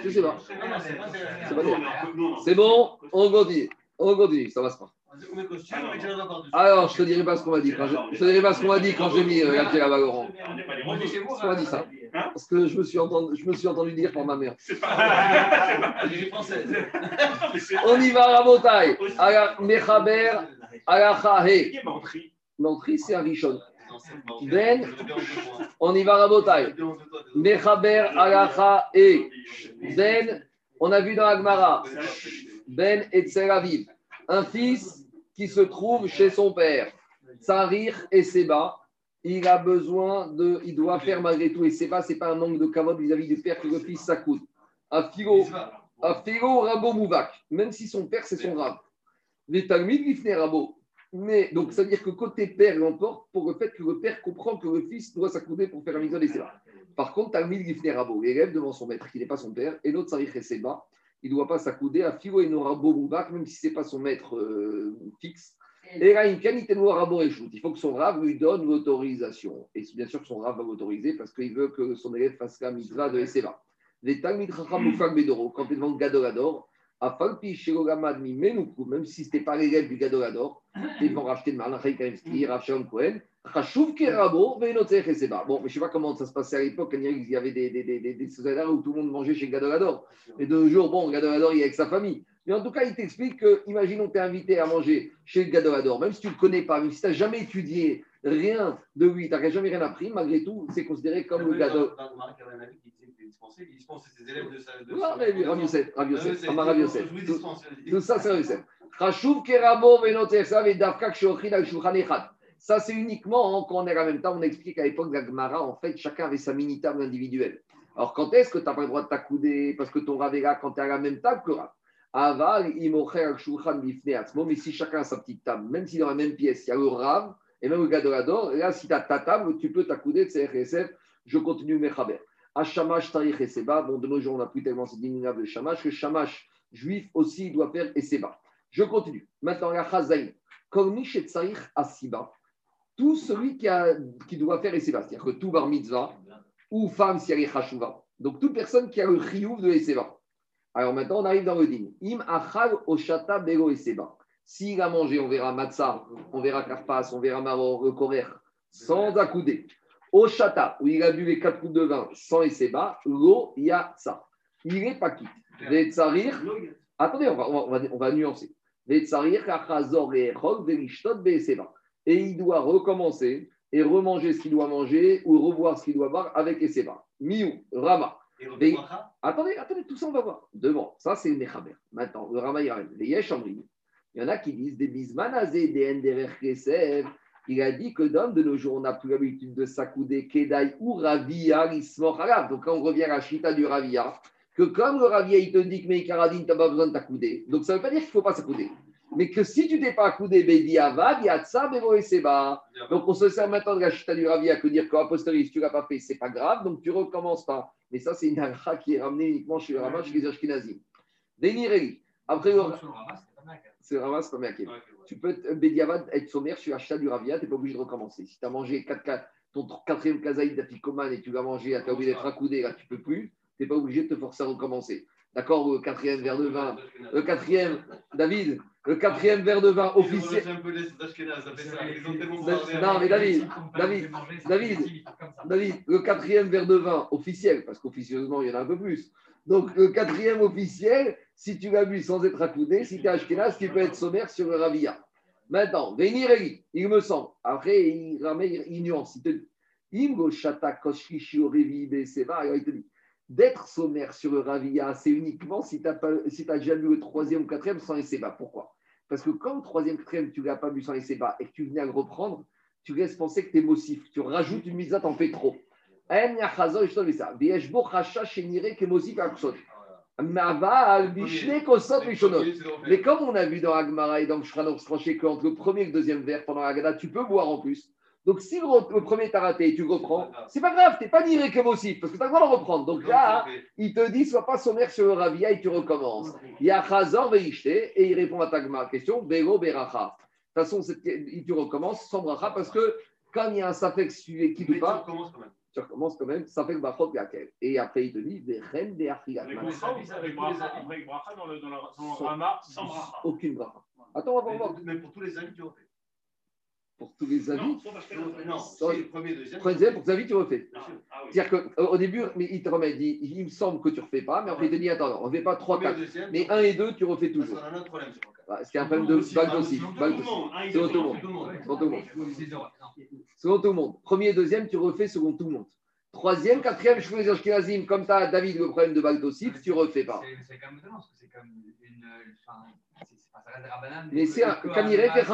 Je sais pas. C'est pas pas bon, on continue. On continue, ça va se pas. Alors, je te dirai pas ce qu'on m'a dit. Quand je, je te dirai pas ce qu'on m'a dit quand j'ai mis euh, la Laurent. On m'a dit ça Hein Parce que je me suis entendu, je me suis entendu dire par ma mère. C'est pas. Algérie française. On y va, Rabotai. Ala Mechaber, Ala Chahe. Qui est mentri L'entrée, c'est un pas- Ben. On y va, Rabotai. Toi, désolé. Mechaber, Ala Chahe. Ben, on a vu dans Agmara, Ben et Aviv, un fils qui se trouve chez son père, Tsarir et Seba. Il a besoin de, il doit faire malgré tout, et Seba, c'est pas un manque de cavode vis-à-vis du père que le fils s'accoute. Afiro, Afiro Rabo Mouvak, même si son père c'est son rab. Les Talmud Lifne Rabo. Mais donc, ça veut dire que côté père l'emporte pour le fait que le père comprend que le fils doit s'accouder pour faire la mise et Seba. Par contre, Talmud Lifne Rabo, l'élève devant son maître qui n'est pas son père, et l'autre Tsarir et Seba, il ne doit pas s'accouder à Filo et Rabo Mouvak, même si ce n'est pas son maître euh, fixe. Et. Il faut que son rave lui donne l'autorisation. Et bien sûr que son rave va l'autoriser parce qu'il veut que son élève fasse la mitzvah de Eseva. Les Talmid Bedoro, quand il est devant Gadolador, à Falpi Shirogamad Mi Menoukou, même si ce n'était pas l'élève du Gadolador, ils vont racheter de Malachai Kaimski, Rav Shalom Cohen, Bon, mais je ne sais pas comment ça se passait à l'époque, il y avait des, des, des, des, des sociétés où tout le monde mangeait chez le Gadolador. Et de nos jours, bon, le Gadolador, il est avec sa famille. Mais en tout cas, il t'explique que, imaginons que tu es invité à manger chez le Gadolador, même si tu ne le connais pas, même si tu n'as jamais étudié rien de lui, tu n'as jamais rien appris, malgré tout, c'est considéré comme le Gadolador. Il y avait un ami qui disait qu'il était dispensé, il dispensait ses élèves de sa. de Non, mais lui, Rav Yosef, Rav Yosef, c'est- Amar Yosef. Tout- ça, c'est Rav Yosef. Chashuv kerabo venotesa ve davka kshochid al shulchan echad. Ça, c'est uniquement quand on est en même temps. On explique qu'à l'époque de la Gemara, en fait, chacun avait sa mini table individuelle. Alors, quand est-ce que tu n'as pas le droit de t'accouder parce que ton Rav est là quand tu es à la même table que Rav? Aval. Mais si chacun a sa petite table, même si dans la même pièce, il y a le Rav et même le Gadolador, là, si tu as ta table, tu peux t'accouder de CRSF. Je continue mes Chaber. Hachamash tarich et seba. Bon, de nos jours, on n'a plus tellement cette diminuable de Shamash que Shamash juif aussi doit faire et seba. Je continue. Maintenant, la Chazaïn. Kornish et Tsarich Asiba. Tout celui qui, doit faire et seba. C'est-à-dire que tout bar mitzvah ou femme si elle est. Donc, toute personne qui a le chiyuv de Eseba. Alors maintenant, on arrive dans le din. Im achal oshata bego Eseba. S'il a mangé, on verra matzah, on verra karpas, on verra maror, korer, sans accouder. Oshata, où il a bu les quatre coupes de vin sans Eseba, lo yatsa. Il est pas quitte. Les tsarir, Attendez, on va, nuancer. Les tsarir, achazor et. Et il doit recommencer et remanger ce qu'il doit manger ou revoir ce qu'il doit boire avec Eseba. Miou, Rama. Et Attendez, attendez, tout ça on va voir. Devant, ça c'est le Mechaber. Maintenant, le Rama Yarem, les Yesh Amrim. Il y en a qui disent des bismanazé, des Enderer Kesev. Il a dit que dans de nos jours, on n'a plus l'habitude de s'accouder Kedai ou Ravia, Ismor Halav. Donc quand on revient à la Chita du Ravia, que comme le Ravia il te dit que Meikaradin, tu n'as pas besoin de t'accouder. Donc ça ne veut pas dire qu'il ne faut pas s'accouder. Mais que si tu t'es pas accoudé, Bedi Avad, Yatsa, Bevo et Seba. Donc, on se sert maintenant de la chita du Ravia que dire qu'à posteriori, si tu ne l'as pas fait, c'est pas grave, donc tu recommences pas. Mais ça, c'est une halakha qui est ramenée uniquement chez le Rama, chez les Ashkenazim. Denireli. Après, le... c'est le Rama, c'est pas Meakev. Tu peux, être- Bediavad, être sommaire sur la chita du Ravia, tu n'es pas obligé de recommencer. Si tu as mangé 4, 4, ton quatrième kazaïd d'Afikoman et tu l'as mangé, tu as oublié d'être accoudé, là, tu peux plus, tu n'es pas obligé de te forcer à recommencer. D'accord Le quatrième verre de vin, le quatrième, David, le quatrième verre de vin officiel. Non, mais David, David, David, David, le quatrième verre de vin officiel, parce qu'officieusement, il y en a un peu plus. Donc, le quatrième officiel, si tu l'as bu sans être accoudé, si tu es Ashkenaz, tu peux être sommaire sur le Ravia. Maintenant, Vénireli, il me semble. Après, il ramène, il nuance. Il te dit Imgo Shata. Alors, il te dit d'être sommaire sur le Ravia, c'est uniquement si tu as, si as déjà bu le troisième ou quatrième sans Esseba. Pourquoi? Parce que quand le troisième, quatrième, tu ne l'as pas bu sans Esseba et que tu venais à le reprendre, tu laisses penser que tu es mossif. Tu rajoutes une mise à t'en fais trop. Mais comme on a vu dans Agmara et dans Shranor tranché qu'entre le premier et le deuxième verre pendant la Gada, tu peux boire en plus. Donc si le, le premier t'a raté et tu le reprends, c'est pas grave, t'es pas niré comme aussi, parce que tu as le droit de le reprendre. Donc là, il te dit, sois pas sommaire sur le ravia et tu recommences. Il y a Chazor Veishte et il répond à ta question, Bego Beracha. De toute façon, c'est- tu recommences sans bracha parce que quand il y a un safek suivi qui ne Mais tu pas, recommences quand même. tu recommences quand même, safek bachot yakel. Et après, il te dit, des reines des bracha, avis, avec bracha, dans le, rama, Sans bracha. Aucune bracha. Attends, on va Mais, voir. mais pour tous les avis, tu refais. Pour tous les avis, Non, Non, c'est premier, deuxième. pour tes avis, tu refais. Ah, ah oui. C'est-à-dire qu'au début, mais il te remet, il dit, il me semble que tu ne refais pas, mais après, il te dit, attends, on ne fait pas 3, Premier, 4. deuxième, Mais tu 1 et 2, tu refais toujours. Qu'on a un autre problème. Voilà, C'est un problème de balle ah, aussi. selon tout le monde, et Selon tout le monde. Selon tout le monde. C'est. Non. Selon tout le monde. Premier et deuxième, tu refais selon tout le monde. Troisième, quatrième, je les Ashkenazim, comme tu as David le problème de Baldosif, tu refais pas. C'est- quand même étonnant, parce que c'est comme une. Enfin, c'est- c'est pas ça reste Mais c'est un- Rabbanan, les Chachamim-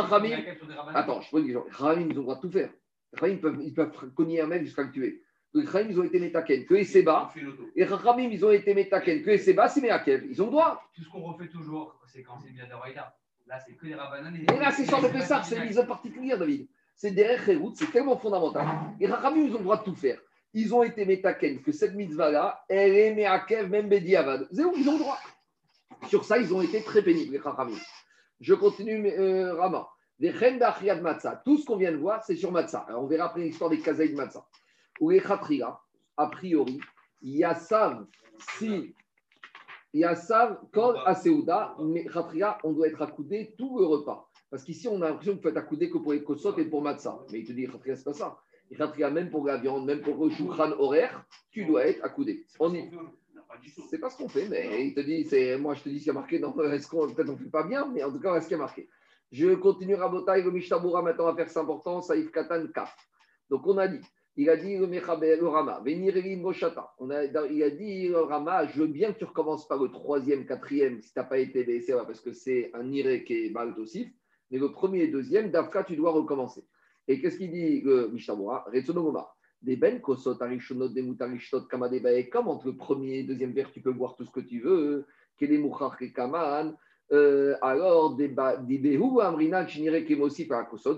une. Attends, je peux dire, les Khamim, ils ont le droit de tout faire. Les Khamim, ils peuvent, ils peuvent cogner un mec jusqu'à le tuer. Donc, les Khamim, ils ont été métaken. Que Seba, On fait l'auto. les Khamim, ils ont été métaken. Que Seba, c'est Meakev. Ils ont le droit. Tout ce qu'on refait toujours, c'est quand c'est bien d'Oraïda. Là, c'est que des rabananes. et- là, c'est sur le Pessar, c'est une mise particulière, David. C'est derrière Kherout, c'est tellement fondamental. Les Rachamim, ils ont le droit de tout faire. Ils ont été métaken, que cette mitzvah-là, elle est Meakev, même Bediavad. C'est où ils ont le droit? Sur ça, ils ont été très pénibles, les Rachamim. Je continue, euh, Rama. Des Chen d'Achriad Matzah. Tout ce qu'on vient de voir, c'est sur Matzah. Alors, on verra après l'histoire des Kazaï de Matzah. Ou les Khatria, a priori, il y a savent si. Il y a savent quand à Seouda, mais Khatria, on doit être accoudé tout le repas. Parce qu'ici, on a l'impression qu'il faut être accoudé que pour les kosot et pour matzah. Mais il te dit, Khatria, c'est pas ça. Même pour la viande, même pour le shulchan horaire, tu dois être accoudé. On y... C'est pas ce qu'on fait, mais il te dit, c'est moi je te dis ce qui a marqué. Non, est-ce qu'on peut-être on fait pas bien, mais en tout cas, est-ce qu'il y a marqué Je continue Rabotai, le Mishtabura maintenant va faire c'est important, Saïf Katan Kaf. Donc on a dit, il a dit le Mechaber, le Rama, Venir Elin Boshata. On a, il a dit le Rama, je veux bien que tu recommences pas le troisième, quatrième, si tu n'as pas été blessé, parce que c'est un Iré qui est mal. Mais le premier et deuxième, Dafka, tu dois recommencer. Et qu'est-ce qu'il dit le Mishtabura Retsonomoma. Des ben kosot des kamadebae, comme entre le premier et le deuxième verre, tu peux boire tout ce que tu veux, kaman, euh, alors amrina kemosi.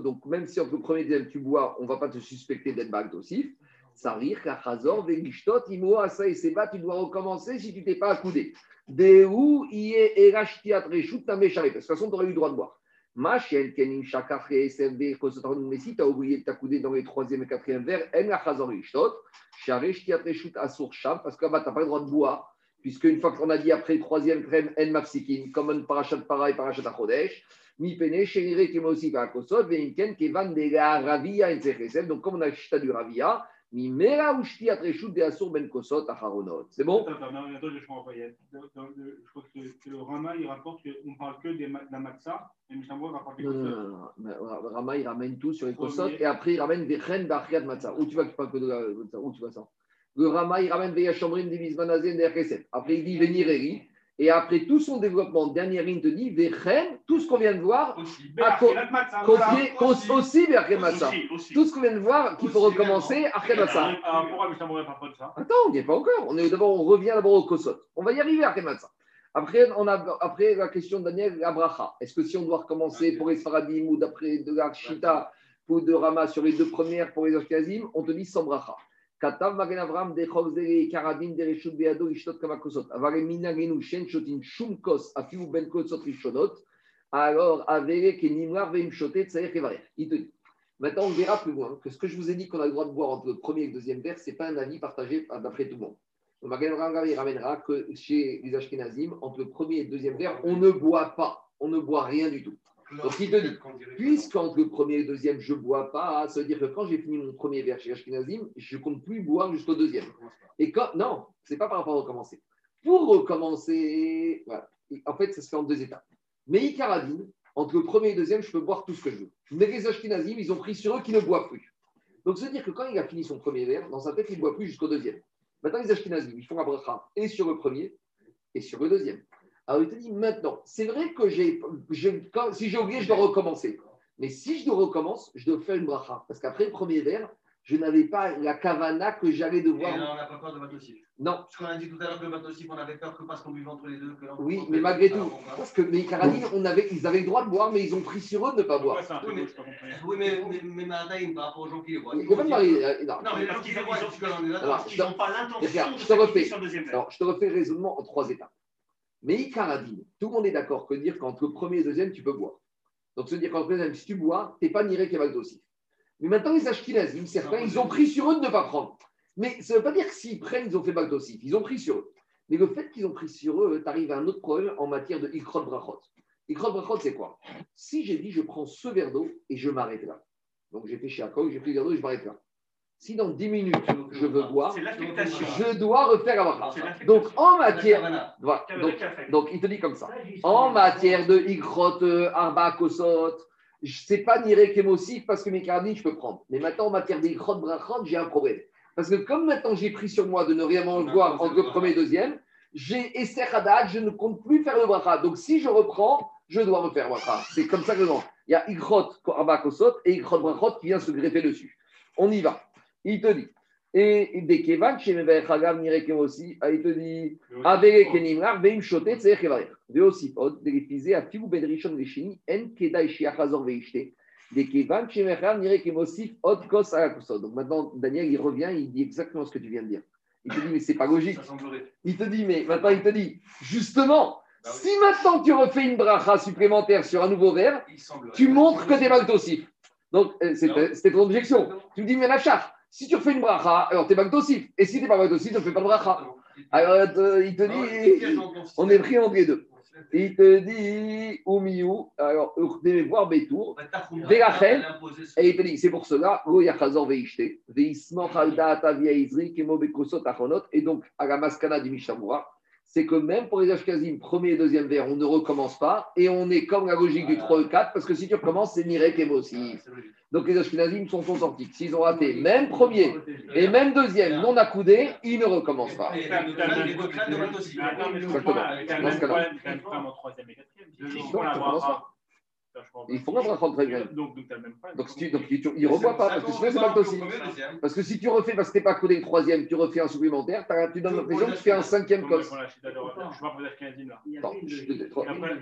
Donc même si entre premier et le deuxième tu bois, on ne va pas te suspecter d'être bagdosif. Sarir kachazor velishtot imo asa et tu dois recommencer si tu t'es pas accoudé. Behu iye erashtiat reshut tameshare. Parce que de toute façon, tu aurais eu droit de boire. Machel, Kenim, Shakar, SFB, Kosotarun, mais si tu as oublié de t'accouder dans les troisième et quatrième verres, En la Chazor Rishtot, Sharesh, Tiatreshut, Asur, Sham, parce que là-bas, tu n'as pas le droit de boire, puisque une fois qu'on a dit après troisième crème, En Mafsikin, comme un parachat para et parachat Achodesh, Mi Pene, Sherire, Kemosi, Parakosot, Veinken, Kevan, de la Ravia, donc comme on a le chita du Ravia, Ben. C'est bon? Attends, attends, attends, je pas. Le- Je crois que le- que le Rama, il rapporte qu'on parle que de la matzah, et Mishnah rapporte Non, non, que non, non, non. Rama, il ramène tout sur les et après il ramène des reines d'Achriad Matzah. Où tu vas qu'il parle que de la Où tu vois ça? Le Rama, il ramène des Yachomrim, des Mizmanazim, des. Après, il dit Venireri. Et après tout son développement, dernière ligne te dit tout ce qu'on vient de voir, aussi. Aussi. Tout ce qu'on vient de voir, qu'il faut recommencer, ça? Attends, on n'y est pas encore. On est d'abord, on revient d'abord au Kosot. On va y arriver après Matzah. Après, on a, après la question de Daniel, la bracha. Est-ce que si on doit recommencer pour les Sfaradim ou d'après de la Shita ou de Rama sur les deux premières pour les Ashkenazim, on te dit sans bracha. Katav Magen Avram Zere Karadim Dereshut Beado Ishtot Kamakosot. Avare Minagenu Shen Shotin Shum Kos Afiu Ben Kosot Rishonot. Alors, Avere Kenimlar Veim Shotet Tsayer Kevarer. Il te dit. Maintenant, on verra plus loin que ce que je vous ai dit qu'on a le droit de boire entre le premier et le deuxième verre, ce n'est pas un avis partagé d'après tout le monde. Le Magen Avraham il ramènera que chez les Ashkenazim, entre le premier et le deuxième verre, on ne boit pas. On ne boit rien du tout. Donc, il te dit, Puisqu'entre le premier et le deuxième, je ne bois pas, ça veut dire que quand j'ai fini mon premier verre chez Ashkenazim, je ne compte plus boire jusqu'au deuxième. Et quand, non, ce n'est pas par rapport à recommencer. Pour recommencer, voilà. en fait, ça se fait en deux étapes. Mais Icaradine, entre le premier et le deuxième, je peux boire tout ce que je veux. Mais les Ashkenazim, ils ont pris sur eux qui ne boivent plus. Donc, ça veut dire que quand il a fini son premier verre, dans sa tête, il ne boit plus jusqu'au deuxième. Maintenant, les Ashkenazim, ils font la bracha et sur le premier et sur le deuxième. Alors, il te dit maintenant, c'est vrai que j'ai, si j'ai oublié, je dois recommencer. Mais si je dois recommence, je dois faire une bracha. Parce qu'après le premier verre, je n'avais pas la kavana que j'allais Et devoir. là, on n'a pas peur de Batosif. Non, Parce qu'on a dit tout à l'heure que Batosif, on avait peur que parce qu'on buvait entre les deux. Que oui, mais malgré tout, parce que les Karadines, on avait, ils avaient le droit de boire, mais ils ont pris sur eux de ne pas boire. Oui, mais-. Oui, mais, mais, mais Madaïm, par rapport aux gens qui les voient. Il faut pas euh, non. Non, mais Parce qu'ils ils n'ont pas l'intention je te refais. Alors, je te refais le raisonnement en trois étapes. Mais Icaradine, tout le monde est d'accord que dire qu'entre le premier et le deuxième, tu peux boire. Donc, se dire qu'entre le deuxième, si tu bois, tu n'es pas qu'avec aussi. Mais maintenant, les Ashkenazim, certains, ils ont pris sur eux de ne pas prendre. Mais ça ne veut pas dire que s'ils prennent, ils ont fait Bagdosif. Ils ont pris sur eux. Mais le fait qu'ils ont pris sur eux, tu arrives à un autre problème en matière de Ikrot Brachot. Ikrot Brachot, c'est quoi? Si j'ai dit, je prends ce verre d'eau et je m'arrête là. Donc, j'ai fait chez Akog, j'ai pris le verre d'eau et je m'arrête là. Si dans 10 minutes, je veux boire, C'est l'affectation. je dois refaire. C'est l'affectation. Donc, en matière. Voilà. Donc, il te dit comme ça. En matière de Ikrot, euh, Arba, Kosot, je ne sais pas niré kémosif parce que mes carabines, je peux prendre. Mais maintenant, en matière d'Ikrot, Brachot, j'ai un problème. Parce que comme maintenant j'ai pris sur moi de ne rien boire entre le premier et deuxième, j'ai Esther je ne compte plus faire le bracha. Donc si je reprends, je dois refaire le bracha. C'est comme ça que non. Il y a Ikrot, Arba, Kosot et Ikrot, Brachot qui vient se greffer dessus. On y va. Il te dit. Et des Kevan, chez Mever Hagav, niré kémosif, ah, il te dit. Avec Kenimrar, Veim Shotet, c'est Echevarer. Veosif od, Delifizé, Afigu Ben Rishon Rishini, En Kedai Shiachazor Veishte, des Kevan, Shemechar, Nire Kemosif, Od Kos Alakuso. Donc maintenant, Daniel, il revient, il dit exactement ce que tu viens de dire. Il te dit, mais c'est pas logique. Il te dit, mais maintenant, il te dit, justement, Bah oui. si maintenant tu refais une bracha supplémentaire sur un nouveau verre, tu montres que tu es Bagdosif. Donc, euh, c'était ton objection. Tu me dis, mais Nachar, si tu refais une bracha, alors tu es Bagdosif. Et si tu n'es pas Bagdosif, tu ne fais pas de bracha. Alors, euh, il te dit, on est pris entre les deux. Il te dit, Oumiou, alors, venez voir Bétour. Vérachel, Et il te dit, c'est pour cela, Achonot. Et donc, à la maskana du Mishamura, c'est que même pour les Ashkazim, premier et deuxième vers, on ne recommence pas. Et on est comme la logique du 3 et 4, parce que si tu recommences, c'est Mirek et aussi. Donc, les Ashkenazim sont consentis. S'ils ont raté même premier et même deuxième non accoudé, ils ne recommencent pas. Exactement. La je comprends pas. La bracha très bien. Donc, donc, même problème. Donc, si tu, donc, tu- ils ne revoient pas, parce que sinon, c'est pas aussi. Parce que si tu refais, parce que tu n'es pas accoudé le troisième, tu refais un supplémentaire, tu donnes l'impression que tu fais un cinquième cos. la Je vois pour l'Ashkenazim là.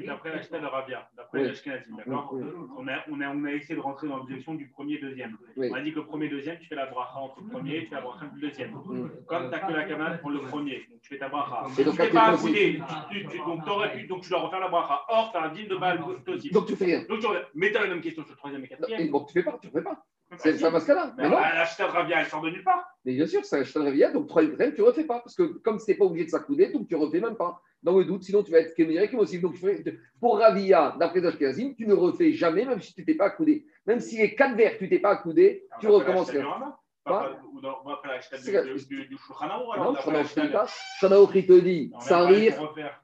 D'après la chita de Rabia, d'après l'Ashkenazim, d'accord on a, on, a, on a essayé de rentrer dans l'objection du premier et deuxième. On a dit que le premier et deuxième, tu fais la bracha entre le premier et tu fais la bracha entre le deuxième. Mm. Comme tu n'as que la kamane pour le premier, donc tu fais ta bracha. Et Si donc, tu n'es après, pas tu, donc, t'aurais pu, donc tu dois refaire la bracha. Or, tu as un digne de Baal Tosif. Donc, tu fais rien. Donc, tu aurais- mais tu as la même question sur le troisième et quatrième. et donc, tu fais pas, tu refais pas. C'est c'est un mascara. Mais Mais non. la Rabia, elle sort de nulle part. Mais bien sûr, c'est un cheval réveillé, donc troisième quatrième, tu refais pas. Parce que comme tu n'es pas obligé de s'accouder, donc tu refais même pas. Dans le doute, sinon tu vas être kémiré comme aussi. Donc, tu fais- pour Ravia, d'après Ashkenazim, tu ne refais jamais, même si tu t'es pas accoudé. Même si les quatre verres, tu t'es pas accoudé, tu Alors, recommences Shulchan te dit, Sarir,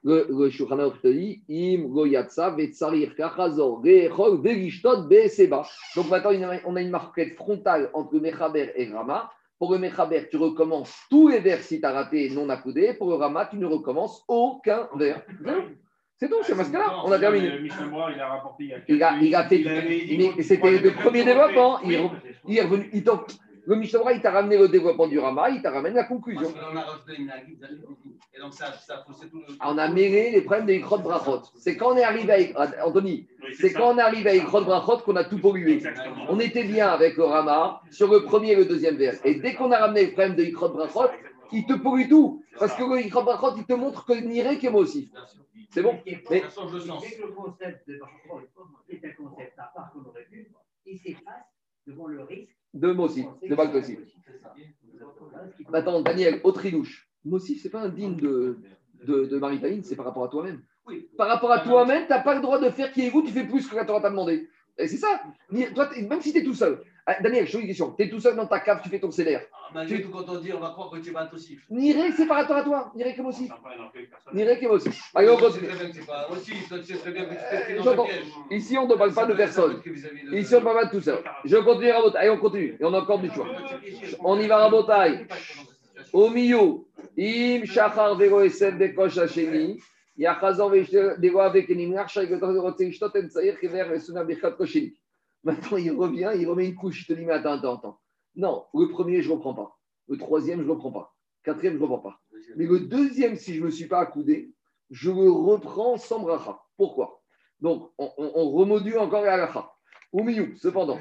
le, Shulchan te dit, Im lo yatsa vetsarir kachazor ve'echol ve'gishtot be'seba. Donc maintenant, on a une marquette frontale entre Mechaber et Rama. Pour le Mechaber, tu recommences tous les vers si tu as raté non accoudé. Pour le Rama, tu ne recommences aucun vers. C'est tout, c'est mascara. On a terminé. Il a rapporté il a fait. Mais c'était le premier développement. Il est, revenu. il le Mishnah il t'a ramené le développement du Rama, il t'a ramené la conclusion. On a. Ah, On a mêlé les problèmes des Ikrot Brachot. C'est quand on est arrivé avec. ah, Anthony, Oui, c'est quand on est arrivé avec Ikrot Brachot qu'on a tout pollué. Exactement. On était bien avec le Rama sur le premier et le deuxième vers. Et dès qu'on a ramené le problème de Ikrot Brachot, il te pollue tout. Parce que le Ikrot Brachot, il te montre que qui est moi aussi. C'est bon Mais- Ça change de sens. Dès que le concept de est un concept à part qu'on aurait pu, il s'efface devant le risque. De moi aussi, de ça. Maintenant, Daniel, autre ilouche. Mossif, c'est pas un digne de, de, de c'est par rapport à toi-même. Oui. Par rapport à toi-même, tu n'as pas le droit de faire qui est vous, tu fais plus que la Torah t'a demandé. Et c'est ça. Toi, même si tu es tout seul. Ah, Daniel, je te pose une question. Tu es tout seul dans ta cave, tu fais ton CDR. Ah, Malgré tout, quand on dit, on va croire que tu vas aussi. Niré, c'est par rapport à toi. Niré comme aussi. Niré comme aussi. Allez, on Tu sais continue. tu tu. Ici, on ne parle pas de personne. Ici, on ne parle pas de tout seul. Je continue, Rabotai. Allez, on continue. Et on a encore du choix. On y va, Rabotai. Au milieu, im shachar vero esem bekosh hasheni, Maintenant, il revient, il remet une couche. Je te dis, mais attends, attends, attends. Non, le premier, je ne reprends pas. Le troisième, je ne reprends pas. Quatrième, je ne reprends pas. Mais le deuxième, si je ne me suis pas accoudé, je le reprends sans bracha. Pourquoi Donc, on, on, on remodule encore la halakha. Ou miou, cependant.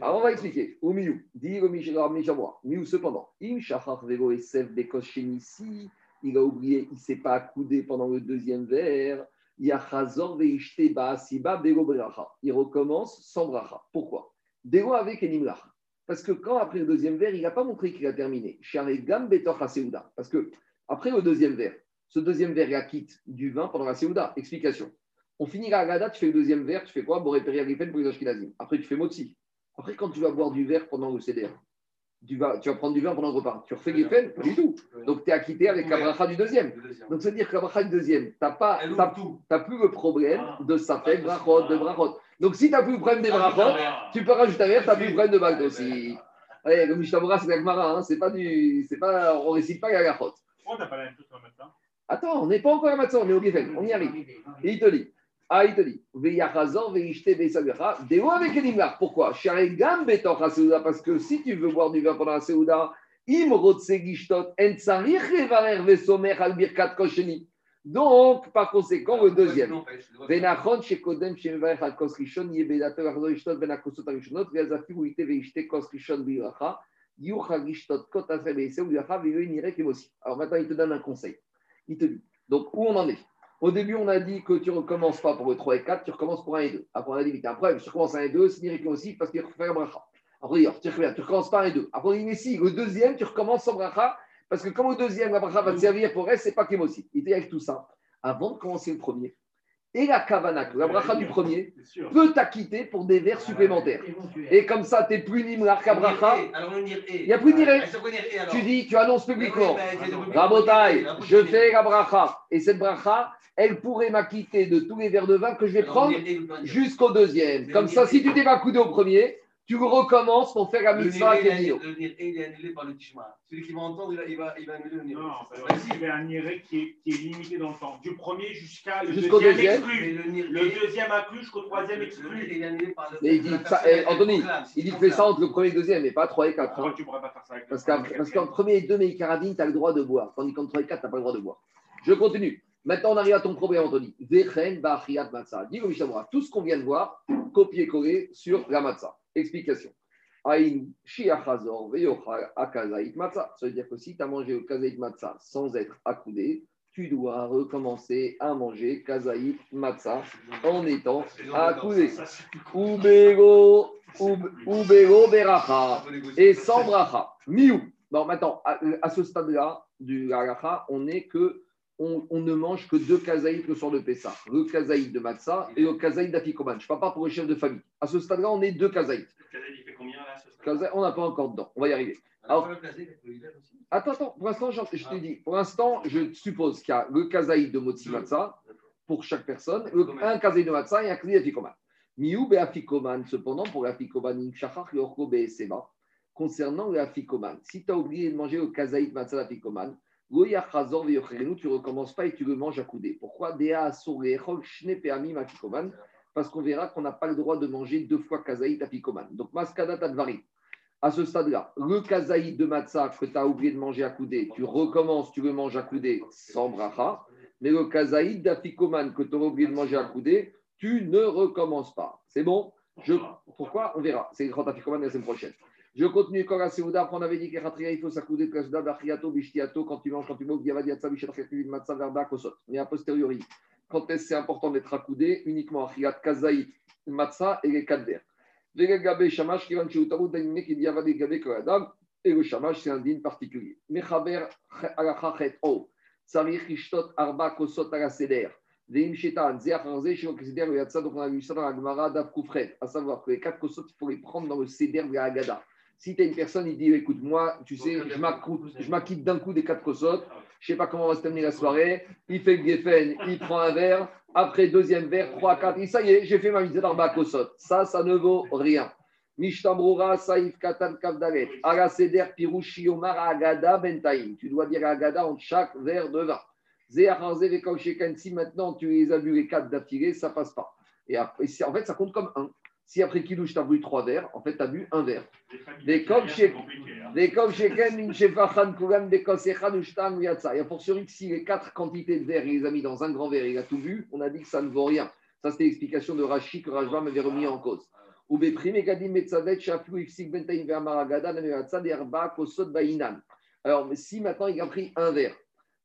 Alors, on va expliquer. Au milieu, dit le Mishabra. Miou, cependant. Im shachar vego et sef bekos. Il a oublié, il ne s'est pas accoudé pendant le deuxième verre. Il recommence sans bracha. Pourquoi? Dego avec enimlach. Parce que quand après le deuxième verre, il n'a pas montré qu'il a terminé. Parce que après le deuxième verre, ce deuxième verre, il quitte du vin pendant la Seouda. Explication. On finit la Agada, tu fais le deuxième verre, tu fais quoi? Pour. Après, tu fais Motsi. Après, quand tu vas boire du verre pendant le CDR, tu vas, tu vas prendre du vin pendant le repas. Tu refais Grifen Pas du tout. Donc, tu es acquitté avec la bracha du deuxième. Le. Donc, ça veut dire que la bracha du deuxième, tu n'as plus le problème Ah. de Safek, Ah, brachot, ah. de brachot. Donc, si tu n'as plus le problème des Ah, brachot, Ah. tu peux rajouter un verre, tu n'as plus le problème de Bagd Ouais, aussi. ouais. Comme Mishtamura, c'est la Gemara, hein, c'est pas du. C'est pas, on ne récite pas la gachot. Pourquoi t'as pas la même chose sur le matin? Attends, on n'est pas encore à Matza, on est au Geffen, on y arrive. Et il te dit, ah, il te dit. Pourquoi? Parce que si tu veux boire du vin pendant la Seouda. Donc, par conséquent, le deuxième. Alors maintenant, il te donne un conseil. Il te dit, donc où on en est? Au début, on a dit que tu ne recommences pas pour le 3 et 4, tu recommences pour 1 et 2. Après, on a dit, mais t'as un problème, tu recommences 1 et 2, c'est aussi, parce qu'il faut faire un bracha. Après, dit, tu ne recommences pas 1 et 2. Après, on dit, mais si, le deuxième, tu recommences sans bracha, parce que comme au deuxième, la bracha va te servir pour reste, c'est pas aussi. Il était avec tout ça. Avant de commencer le premier, et la kavanak, la bracha du premier, peut t'acquitter pour des vers supplémentaires. Et comme ça, tu n'es plus nimlar qu'abracha. Il y a plus de niré. Tu Tu dis, tu annonces publiquement. ben, Rabotai, je fais la bracha. Et cette bracha, elle pourrait m'acquitter de tous les verres de vin que je vais prendre jusqu'au deuxième. Comme ça, si tu t'es pas coudé au premier, tu recommences pour faire la mitzvah le niré, il est annulé par le tishma. Celui qui va entendre, il va- il va il va annuler le niré. Non, si. il y a un niré qui est, qui est limité dans le temps. Du premier jusqu'à le Jusqu'au deuxième, deuxième. Mais exclu. le niré- Le deuxième inclus jusqu'au troisième exclu. il est annulé par le- Mais il dit, ça, eh, Anthony, proclame, il dit que fais ça entre le premier et le deuxième, mais pas 3 et 4. Pourquoi tu ne pourrais pas faire ça avec Parce qu'en premier et deux Meikaradine, tu as le droit de boire. Tandis qu'en 3 et 4, tu n'as pas le droit de boire. Je continue. Maintenant, on arrive à ton problème, Anthony. Vechen Bachiyat Matzah. Dis au Mishamura, tout ce qu'on vient de voir, copier-coller sur la Matzah. Explication. Ça veut dire que si tu as mangé le Kazaït Matzah sans être accoudé, tu dois recommencer à manger Kazaït Matzah en étant accoudé. Ubego, ub- Ubego Beracha et sans bracha. Miou. Bon, maintenant, à, ce stade-là du halacha, on est que on, on ne mange que deux kazaïs le soir de Pessah. Le kazaït de Matzah et le kazaït d'Afikoman. Je ne parle pas pour le chef de famille. À ce stade-là, on est deux kazaïs. Le cadet, il fait combien là ce Kazaï, on n'a pas encore dedans. On va y arriver. Alors, aussi. Attends, attends. Pour l'instant, je, je te dis. Pour l'instant, je suppose qu'il y a le kazaït de Motsi Matzah pour chaque personne, le- un kazaït de Matzah et un kazaït d'Afikoman. Miou be'afikoman. Cependant, pour shachar yorko be'eseba. Concernant l'Afikoman, si tu as oublié de manger le kazaït Matzah d'Afikoman, tu recommences pas et tu le manges à coudée. Pourquoi? Parce qu'on verra qu'on n'a pas le droit de manger deux fois kazaït afikoman. Donc, maskada tadvari. À ce stade-là, le kazaït de matzah que tu as oublié de manger à coudée, tu recommences, tu le manges à coudée sans bracha. Mais le kazaït d'afikoman que tu oublié de manger à coudée, tu ne recommences pas. C'est bon? Je... Pourquoi? On verra. C'est le grand afikoman la semaine prochaine. Je continue quand la Seouda, on avait dit qu'Eratria, il faut s'accouder de Kasda, Bachiato, Bishtiato, quand tu manges, quand tu manges, Diavad, Yatsa, Bishat, Khatuvin, Matza, Verba, Kosot. Mais a posteriori, quand est-ce c'est important d'être accoudé Uniquement Achiat, Kazaït, Matza et les Kadder. Vegabe Shamash, Kivan Cheutaru, Daimine, qui Diavad, Gabe, Koradam, et le Shamash, c'est un din particulier. Mechaber, Alachachet, O, Sarich, Ishtot, Arba, Kosot, Alaseder. Veim Shetan, Zeach, Arze, Shiro, Kesider, le Yatsa, donc on a vu ça dans la Gemara, Dav Koufret, à savoir que les quatre Kosot, il faut les prendre dans le Seder de la Haggadah. Si tu as une personne, il dit écoute, moi, tu sais, je m'acquitte d'un coup des quatre cossottes, je ne sais pas comment va se terminer la soirée, il fait le geffen, il prend un verre, après deuxième verre, trois, quatre, et ça y est, j'ai fait ma mise d'arba kosot. Ça, ça ne vaut rien. Mishtambrura, Saïf, Katan, Kavdalet, Ara Seder, Pirouchi, Omar, Agada, Bentaïm. Tu dois dire Agada entre chaque verre de vin. Vekaushekan, si maintenant tu les as bu les quatre d'affilée, ça passe pas. Et après, en fait, ça compte comme un. Si après Kidouche, tu as bu trois verres, en fait, tu as bu un verre. Failli Des comme chez chez Ken, ushtan, yatsa. Et a fortiori que si les quatre quantités de verre, il les a mis dans un grand verre, il a tout vu, on a dit que ça ne vaut rien. Ça, c'était l'explication de Rashi que Rajva m'avait remis en cause. Ou beprim egadim metzadet, shaflu, ifsik, bentaim, ve'amaragada, nemeatsa, derba, kosot, bainan. Alors, si maintenant il a pris un verre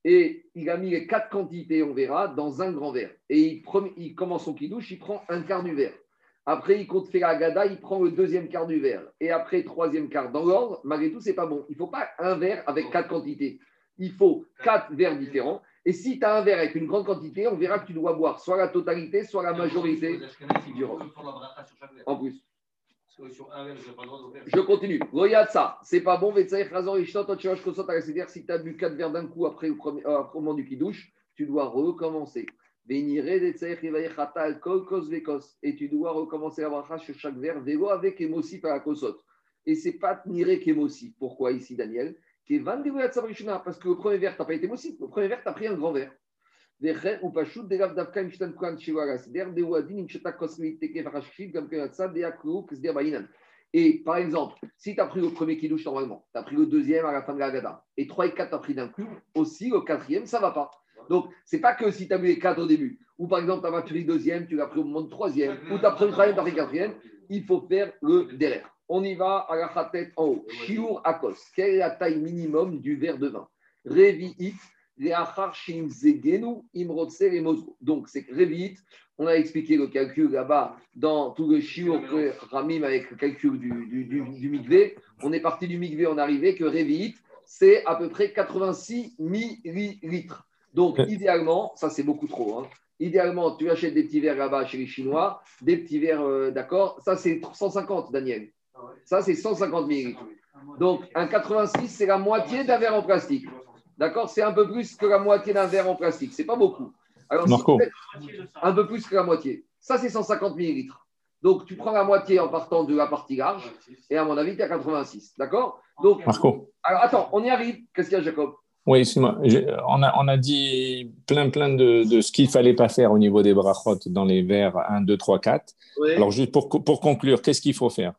et il a mis les quatre quantités, on verra, dans un grand verre, et il, il commence son kidouche, il prend un quart du verre. Après, il compte faire la gada, il prend le deuxième quart du verre. Et après, troisième quart. Dans l'ordre, malgré tout, c'est pas bon. Il ne faut pas un verre avec quatre quantités. Il faut quatre verres différents. Et si tu as un verre avec une grande quantité, on verra que tu dois boire soit la totalité, soit la majorité. En plus. Je continue. Loyatsa, c'est pas bon. Si tu as bu quatre verres d'un coup après le premier, euh, au moment du kidouche, tu dois recommencer. Et tu dois recommencer la bracha sur chaque verre, vélo avec émosi par la Kosot. Et pas Niré qu'émosi. Pourquoi ici, Daniel Qui est 22 Loyatsa, Brishuna, Parce que le premier verre, tu n'as pas été émosi. Le premier verre, tu as pris un grand verre. Et par exemple, si tu as pris le premier qui douche normalement, tu as pris le deuxième à la fin de la gada, et 3 et 4 tu as pris d'un coup, aussi le quatrième, ça va pas. Donc, c'est pas que si tu as bu les 4 au début, ou par exemple, tu as pris deuxième, tu l'as pris au moment du troisième, ou tu as pris le troisième, tu as quatrième, il faut faire le derrière. On y va à la khatet en haut. Shiur akos. Quelle est la taille minimum du verre de vin? Zegenu imrotse les. Donc, c'est Revit. On a expliqué le calcul là-bas dans tout le shiur que Ramim avec le calcul du, du. On est parti du mikvé, on est arrivé que Revit, c'est à peu près 86 millilitres. Donc, idéalement, ça c'est beaucoup trop. hein. Idéalement, tu achètes des petits verres là-bas chez les Chinois, des petits verres, euh, d'accord Ça c'est 150, Daniel. Ça c'est 150 millilitres. Donc, un 86, c'est la moitié d'un verre en plastique. D'accord C'est un peu plus que la moitié d'un verre en plastique. C'est pas beaucoup. Alors, Marco. un peu plus que la moitié. Ça, c'est 150 millilitres. Donc, tu prends la moitié en partant de la partie large, et à mon avis, tu as 86. D'accord Donc, Marco. alors attends, on y arrive. Qu'est-ce qu'il y a, Jacob? Oui, excuse-moi. On a, on a dit plein, plein de, de ce qu'il ne fallait pas faire au niveau des brachot dans les vers 1, 2, 3, 4. Alors, juste pour, pour conclure, qu'est-ce qu'il faut faire?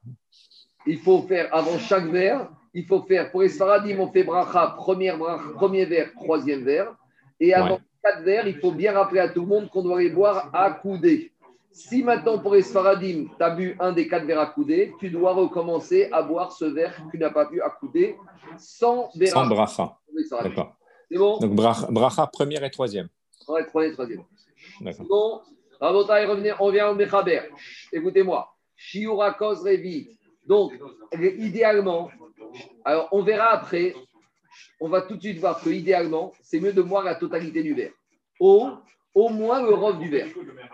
Il faut faire, avant chaque verre, il faut faire, pour les Sfaradim, on fait bracha, première bracha, premier verre, troisième verre. Et avant Ouais. quatre verres, il faut bien rappeler à tout le monde qu'on doit les boire à couder. Si maintenant, pour les Sfaradim, tu as bu un des quatre verres à couder, tu dois recommencer à boire ce verre que tu n'as pas bu à couder sans verre. Sans bracha. D'accord. C'est bon Donc, bracha, première et troisième. Ouais, troisième, troisième. D'accord. Bon, Rabotai, revenez, on vient au Mechaber. Écoutez-moi. Shiurakos Revi. Donc, idéalement, alors on verra après, on va tout de suite voir que idéalement, c'est mieux de boire la totalité du verre. Au moins le rove du verre.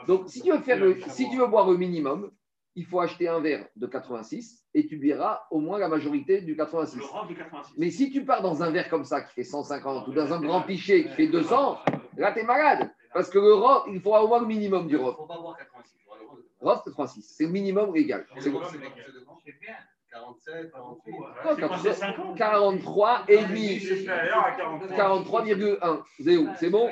Donc, si tu veux, faire le- si tu veux boire le minimum, il faut acheter un verre de 86 et tu verras au moins la majorité du 86. Le robe de 86. Mais si tu pars dans un verre comme ça qui fait 150 ou dans un grand pichet qui fait 200, là, tu es malade. Parce que le rov, il faudra au moins le minimum du Il ne rov. faut pas boire 86. il faut avoir le droit de- Rov, c'est 36. C'est le minimum légal. C'est bon. C'est bon, c'est bien. 47, 48. Quoi, C'est passé 50 43 et demi. supérieur à 43. 43,1. C'est où C'est bon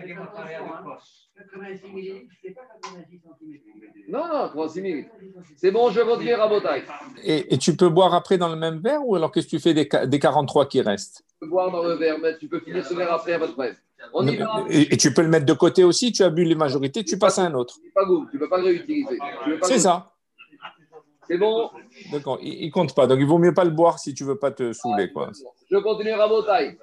86 millilitres, c'est pas 86 centimètres. Non, non, 36 minutes. C'est bon, je continue à Rabotaille. Et, et tu peux boire après dans le même verre ou alors qu'est-ce que tu fais des, ca- des 43 qui restent? Tu peux boire dans le verre, mais tu peux finir ce verre après à votre presse. On y va. et, et tu peux le mettre de côté aussi, tu as bu les majorités, tu passes à un autre. C'est pas goût, tu ne peux pas le réutiliser. C'est ça. C'est bon D'accord. Il, compte pas. Donc il vaut mieux pas le boire si tu veux pas te saouler. Quoi. Je continue Rabotaille.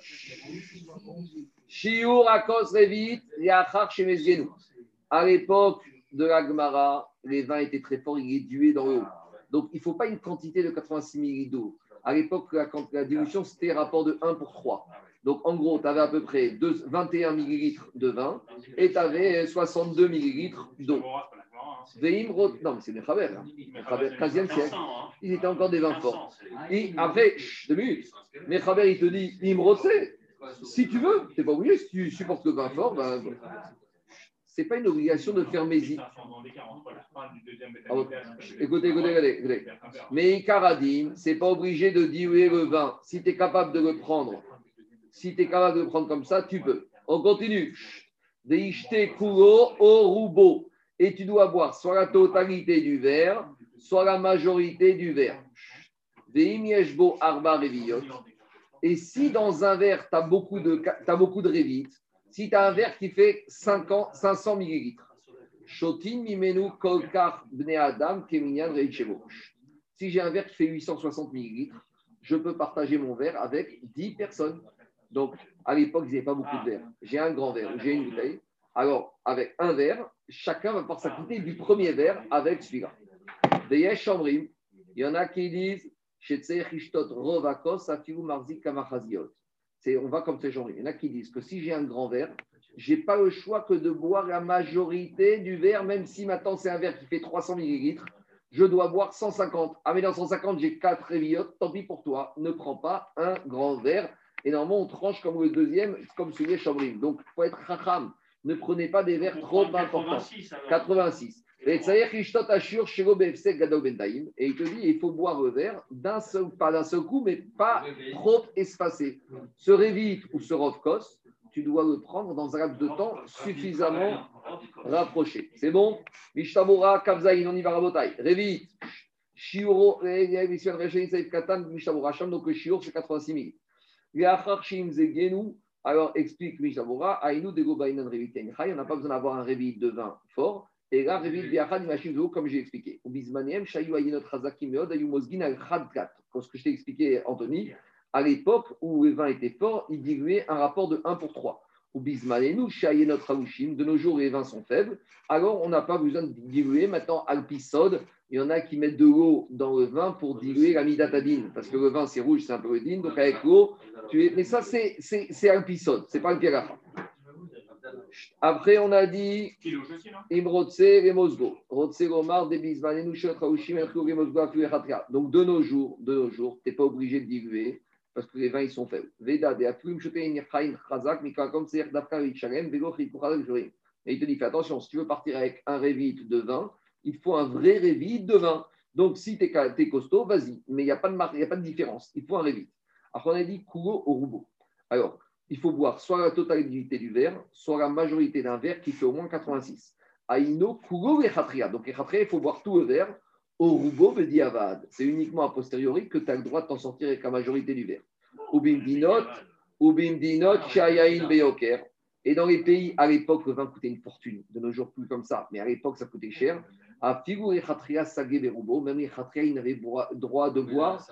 Shiur Akos Revit, Yachar Shemezgenu. À l'époque de la Gemara, les vins étaient très forts, il est dué dans le haut. Donc, il ne faut pas une quantité de 86 ml d'eau. À l'époque, la, dilution, c'était rapport de 1 pour 3. Donc, en gros, tu avais à peu près deux- 21 ml de vin et tu avais 62 ml d'eau. Rot- Non, mais c'est Mechaber. hein. Mechaber, 15e siècle. Ils étaient encore des vins forts. Et après, chut, deux minutes. Mechaber, il te dit Imrotse. Si tu veux, tu n'es pas obligé. Si tu supportes le vin fort, ben, c'est pas une obligation de faire Mézi. Ah, Écoutez, écoutez, écoutez, écoutez. Mais Karadim, c'est pas obligé de diluer le vin. Si tu es capable de le prendre, si tu es capable de le prendre comme ça, tu peux. On continue. Deishte orubo. Et tu dois boire soit la totalité du verre, soit la majorité du verre. Et si dans un verre, tu as beaucoup de, de révites, si tu as un verre qui fait 50, 500 millilitres. Si j'ai un verre qui fait 860 millilitres, je peux partager mon verre avec 10 personnes. Donc, à l'époque, il n'y avait pas beaucoup de verres. J'ai un grand verre, j'ai une bouteille. Alors, avec un verre, chacun va pouvoir s'acquitter du premier verre avec celui-là. Il y en a qui disent On va comme ces gens. Il y en a qui disent que si j'ai un grand verre, je n'ai pas le choix que de boire la majorité du verre, même si maintenant c'est un verre qui fait 300 millilitres. Je dois boire 150. Ah, mais dans 150, j'ai 4 révillotes. Tant pis pour toi. Ne prends pas un grand verre. Et normalement, on tranche comme le deuxième, comme celui de Chambrim. Donc, il faut être racham. Ne prenez pas des verres trop importants. 86. Et il te dit, il faut boire le verre d'un seul, pas d'un seul coup, mais pas trop espacé. Ce révite ou ce rovkos, tu dois le prendre dans un laps de temps suffisamment rapproché. C'est bon? Mishtabura, Kavzaïn, on y va rabotaille. Révite. Shiuro, donc le shiur, c'est 86 000. Alors, explique Mishabura, Aïnou de Gobainan Revit on n'a pas besoin d'avoir un révit de vin fort. Et là, Revit Biachad, Machim comme j'ai expliqué. Ou Bismanem, Shayu Ayinot Hazakim Meod, Mosgin al Khadkat. Ce que je t'ai expliqué, Anthony, à l'époque où le vin était fort, il diluait un rapport de 1 pour 3. Ou Bismanenu, de nos jours, les vins sont faibles. Alors, on n'a pas besoin de diluer. Maintenant, Alpisode, il y en a qui mettent de l'eau dans le vin pour diluer la midatadine. Parce que le vin, c'est rouge, c'est un peu dine. Donc, avec l'eau, tu es... Mais ça, c'est Alpisode, c'est pas le pierre Après, on a dit Imrotse et Mosgo. Rotse Gomar, Debismanenu, Shot Raouchim, Donc, de nos jours, de nos jours, tu n'es pas obligé de diluer parce que les vins ils sont faibles. Veda de Et il te dit fais attention, si tu veux partir avec un révite de vin, il faut un vrai révite de vin. Donc si tu es, costaud, vas-y, mais il n'y a, pas de a pas de différence, il faut un révite. Après on a dit kugo au roubo. Alors, il faut boire soit la totalité du verre, soit la majorité d'un verre qui fait au moins 86. Aïno kugo et Donc il faut boire tout le verre au roubo diavad. C'est uniquement a posteriori que tu as le droit de t'en sortir avec la majorité du verre. Ubim dinot, ubim dinot, chayain beyoker. Et dans les pays, à l'époque, le vin coûtait une fortune. De nos jours, plus comme ça. Mais à l'époque, ça coûtait cher. À figurer Khatria Sagé Berubo, même les Khatria, ils n'avaient droit de boire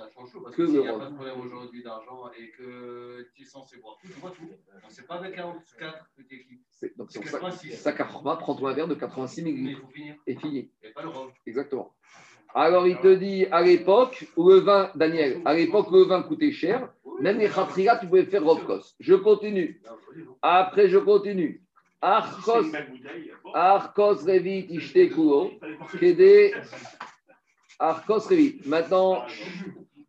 que le rhum. Il n'y a pas de problème aujourd'hui d'argent et que tu es censé boire tout, tu bois tout. C'est pas avec 44 que tu équipes. Donc c'est pour ça, ça prends-toi un verre de 86 ml. Et fini. Et pas le rhum. Exactement. Alors il te dit à l'époque le vin, Daniel, à l'époque le vin coûtait cher, même les tu pouvais faire Rovkos. Je continue. Après, je continue. Archos, Archos Revit Ishte Kuo, Kede, Archos Revit. Maintenant,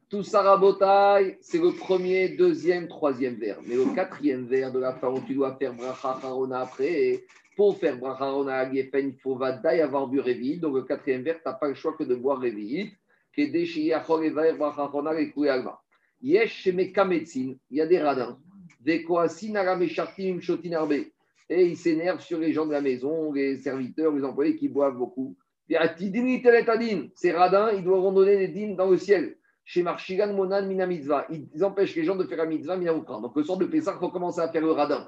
tout ça rabotaille, c'est le premier, deuxième, troisième verre. Mais le quatrième verre de la fin où tu dois faire Bracha Harona après, pour faire bracha à il faut vadaï avoir bu Révi. Donc, le quatrième verre, tu n'as pas le choix que de boire Révi. Yesh il y a des radins. Des Et ils s'énervent sur les gens de la maison, les serviteurs, les employés qui boivent beaucoup. Ces radins, ils doivent donner des dînes dans le ciel chez Marchigan Monan Mina Mitzvah. Ils empêchent les gens de faire la mitzvah Mina Donc le soir de Pessah, il faut commencer à faire le radin.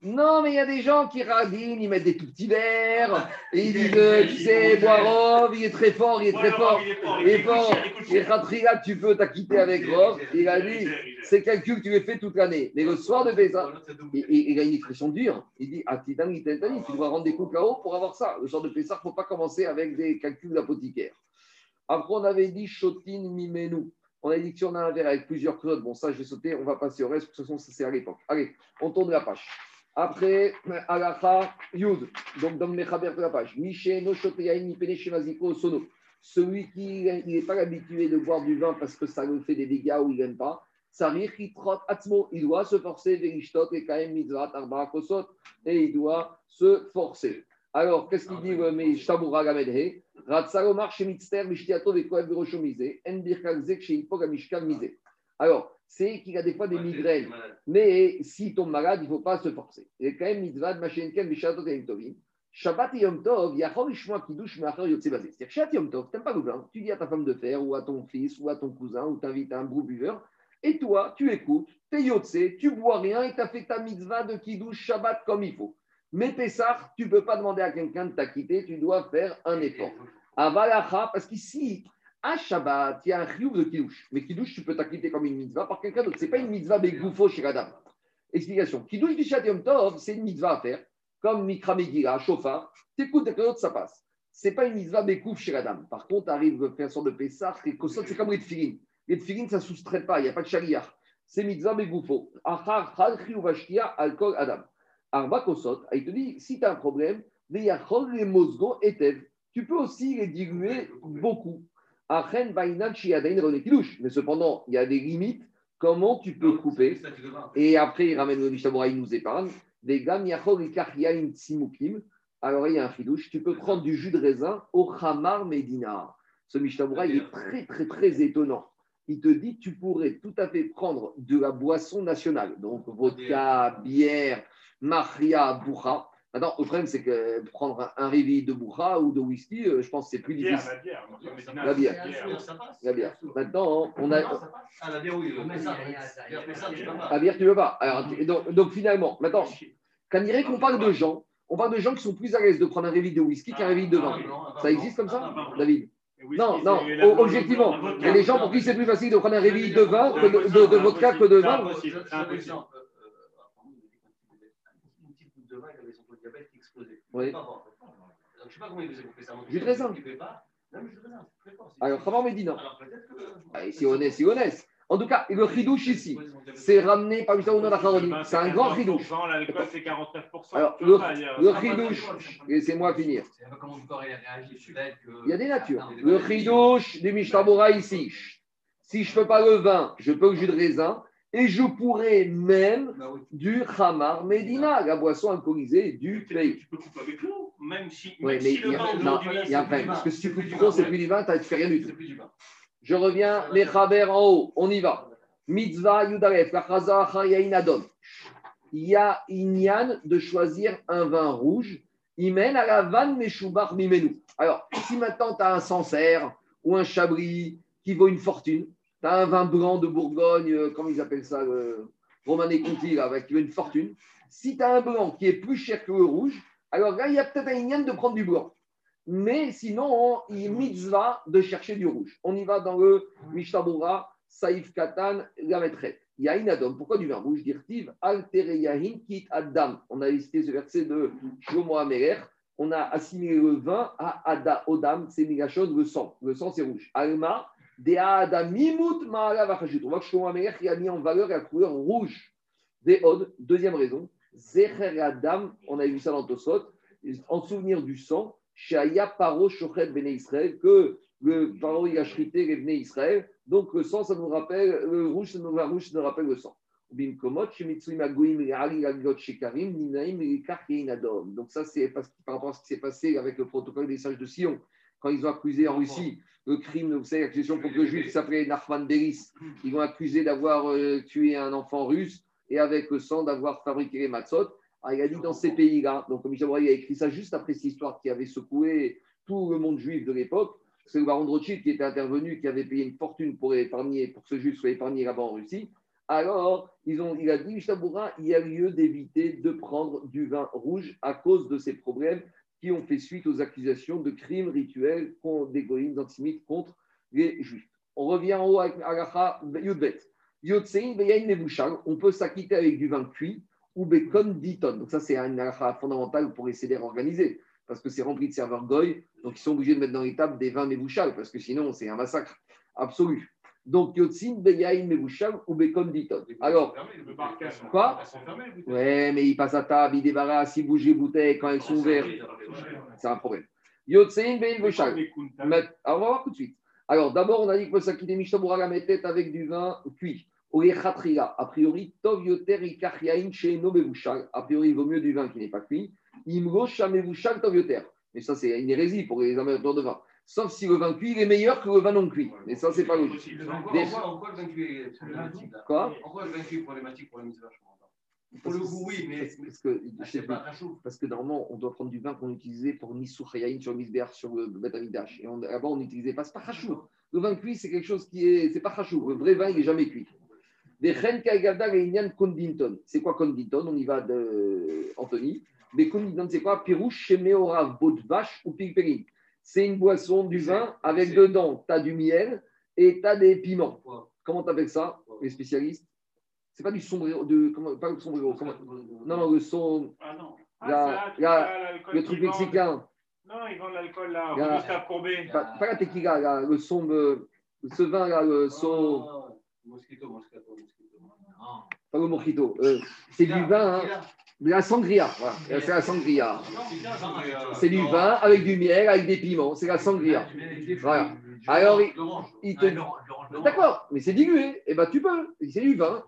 Non, mais il y a des gens qui radinent, ils mettent des tout petits verres, et ils disent, tu sais, Boirov, il est très fort, il est très fort, il est fort. Et Khatriga, tu peux t'acquitter avec Rov. Il a dit, c'est calcul que tu les fais toute l'année. Mais le soir de Pessah, il a une expression dure. Il dit, ah, tu dois rendre des comptes là-haut pour avoir ça. Le soir de Pessah, il ne faut pas commencer avec des calculs d'apothicaire. Après, on avait dit Shotin Mimenu. On a dit que si on a un verre avec plusieurs clodes, bon, ça, je vais sauter, on va passer au reste, de toute façon, ça, c'est à l'époque. Allez, on tourne la page. Après, Alacha Yud, donc dans le Mechaber de la page. no Sono. Celui qui n'est pas habitué de boire du vin parce que ça lui fait des dégâts ou il n'aime pas, il doit se forcer, et il doit se forcer. Alors, qu'est-ce qu'il dit le Mishabura Gamedhe Ratsalomar Shemitzter Mishtiato Vekoev Rochomise, Enbirkalzek Sheipog Mishkal Mise. Alors, c'est qu'il a des fois des migraines. Mais s'il tombe malade, il ne faut pas se forcer. Il quand même mitzvah de Machenken Vishato Tovim. Shabbat et Yom Tov, Yachor Ishmoa Kiddush Me'achar Yotze Bazé. C'est-à-dire, Shabbat et Yom Tov, t'aimes pas le vin, tu dis à ta femme de faire, ou à ton fils, ou à ton cousin, ou t'invites un gros buveur, et toi, tu écoutes, t'es Yotze, tu bois rien, et t'as fait ta mitzvah de Kiddush Shabbat comme il faut. Mais Pessah, tu peux pas demander à quelqu'un de t'acquitter, tu dois faire un effort. Avalacha, parce qu'ici, à Shabbat, il y a un chiouf de Kiddush. Mais Kiddush, tu peux t'acquitter comme une mitzvah par quelqu'un d'autre. Ce n'est pas une mitzvah begoufo chez Adam. Explication. Kiddush du Yom Tov, c'est une mitzvah à faire, comme Mikra Megillah, Shofar. T'écoutes quelqu'un d'autre, ça passe. Ce n'est pas une mitzvah begouf chez Adam. Par contre, arrive à une sorte de Pessah, c'est comme les tfilin. Les tfilin, ça ne soustrait pas, il n'y a pas de charia. C'est mitzvah begoufo. Achar, chal, Adam. Arba Kosot, il te dit, si tu as un problème, les mosgo, etev. Tu peux aussi les diluer beaucoup. Mais cependant, il y a des limites. Comment tu peux couper Et après, il ramène le Mishnah il nous épargne. Des gam. Alors, il y a un chidouche. Tu peux prendre du jus de raisin au Hamar Medina. Ce Mishnah il est très, très, très étonnant. Il te dit tu pourrais tout à fait prendre de la boisson nationale, donc vodka, bière, maria, boucha. Maintenant, le problème, c'est que prendre un, réveil de boucha ou de whisky, euh, je pense que c'est plus Bière, difficile. la bière. La bière. ménage. Ça passe. La bière. Maintenant, on a. Ah, la bière, oui. La bière, tu veux pas. Alors, tu- donc, donc, finalement, maintenant, quand on dirait qu'on parle de gens, on parle de gens qui sont plus à l'aise de prendre un réveil de whisky qu'un réveil de vin. Ça existe comme ça, David? Non, non, objectivement. Il y a des gens pour qui c'est plus facile de prendre un réveil de vin que de, de- de vodka que de vin. c'est impossible. De vin, il avait son taux de diabète qui explosait. Oui. Je sais pas comment il faisait pour faire ça. Jus de raisin. Il fait pas. Non, mais Alors, Khamar Medina. Que. Ah, Si honnête, si honnête. En tout cas, le chidouche ici, c'est ramené par Mishnah Uno Lacharonim. Ben, C'est un grand 14%, chidouche. L'alcool, c'est 49%. Alors, Tu le, chidouche, laissez-moi finir. Il y a des natures. Le chidouche du Mishnah ici. Si je ne peux pas le vin, je peux le jus de raisin. Et je pourrais même Bah du Khamar Medina, la boisson alcoolisée du Tu pays. peux couper avec l'eau, même si, Oui, même mais si le y a, vin non, il y a un problème. Parce que si tu du coupes vin. trop, c'est plus du vin, tu ne fais rien du C'est tout. Je reviens, les Chaber en haut, on y va. Mitzvah Yudalef, Kachaza Chayain Adon. Il y a Inyan de choisir un vin rouge. Il mène à la vanne Meshubar Mimenu. Alors, si maintenant tu as un Sancerre ou un Chablis qui vaut une fortune, tu as un vin blanc de Bourgogne, euh, comment ils appellent ça, le Romanée Conti, là, avec qui vaut une fortune. Si tu as un blanc qui est plus cher que le rouge, alors là, il y a peut-être un Inyan de prendre du blanc. Mais sinon, il mitzvah de chercher du rouge. On y va dans le Mishabura, Saïf Katan, la maîtresse. Il y a une Adam. Pourquoi du vin rouge Dirtiv, Altere Yahin, Kit Adam. On a listé ce verset de Shlomo Ameler. On a assimilé le vin à Ada, Odam, c'est Migashon, le sang. Le sang, c'est rouge. Alma, Dea Adam, Mimut, Maala. On voit que Shlomo Ameler a mis en valeur la couleur rouge. Des Od, deuxième raison. Zecher Adam, on a vu ça dans Tosot, en souvenir du sang, Paro Shochet Bene Israël, que le Paro il a les Bene Israël. Donc le sang, ça nous rappelle, le rouge, ça nous, la rouge, nous rappelle le sang. Donc ça, c'est par rapport à ce qui s'est passé avec le protocole des sages de Sion, quand ils ont accusé en Russie le crime, vous savez, l'accusation contre le juif qui s'appelait Nachman Beris. Ils l'ont accusé d'avoir euh, tué un enfant russe et avec le sang d'avoir fabriqué les matzot. Il a dit dans ces pays-là, donc comme Bourrier a écrit ça juste après cette histoire qui avait secoué tout le monde juif de l'époque, c'est le baron de Rothschild qui était intervenu, qui avait payé une fortune pour, épargner, pour que ce juif soit épargné là-bas en Russie. Alors, ils ont, il a dit, Bourrin, il y a lieu d'éviter de prendre du vin rouge à cause de ces problèmes qui ont fait suite aux accusations de crimes rituels des antisémites contre les juifs. On revient en haut avec Agacha Yudbet. On peut s'acquitter avec du vin cuit ou Bekon Diton. Donc, ça, c'est un Agacha fondamental pour les CDR organisés, parce que c'est rempli de serveurs goy, donc ils sont obligés de mettre dans les tables des vins Mebushal, parce que sinon, c'est un massacre absolu. Donc, Yotsin Beyain Mebushal ou Bekon Diton. Alors. Quoi ouais, mais il passe à table, il débarrasse, il bouge les bouteilles quand elles sont ouvertes. C'est un problème. Kunta. Mais- Alors, on va voir tout de suite. Alors, d'abord, on a dit qu'il faut s'acquitter Mishtabura la tête avec du vin cuit. A priori, Tov Yoter chez Nobevushal. A priori, il vaut mieux du vin qui n'est pas cuit. Shamevushal Tov Yoter. Mais ça, c'est une hérésie pour les amateurs de vin. Sauf si le vin cuit il est meilleur que le vin non cuit. Mais ça, c'est pas logique. En quoi, le vaincu est problématique Quoi? En quoi le vaincu est problématique pour jour Pour le goût, oui, mais Parce, que, Ah, je sais pas rachou. Parce que normalement, on doit prendre du vin qu'on utilisait pour Nissou Chayaïn sur le Misbéar, sur le Betamidash. Et là-bas, on n'utilisait pas. C'est pas chachou. Le vin cuit, c'est quelque chose qui est. C'est. Le vrai vin, il n'est jamais cuit. Des Kondinton. C'est quoi Kondinton On y va de Anthony. Mais Kondinton, c'est quoi? Pirouche, Chemeora, Baud de vache ou Pilperin. C'est une boisson du vin avec dedans, tu as du miel et tu as des piments. Comment tu appelles ça, les spécialistes? C'est pas du sombrero, de, comment, pas le sombrero. comment- non, non, le son, Ah non. Ah, La- la- le truc mexicain. Non, ils vendent l'alcool là, Augusta Courbet. Pas, pas la tequila, là, le son, euh, ce vin là, le son, Ah, Mosquito, mosquito, mosquito. Non. pas le mojito. euh, c'est du vin, hein, de la sangria. Voilà, c'est la sangria. C'est du vin avec du miel, avec des piments. C'est la sangria. Voilà. Alors, il- il te- D'accord, mais c'est dilué. Eh ben, tu peux. C'est du vin.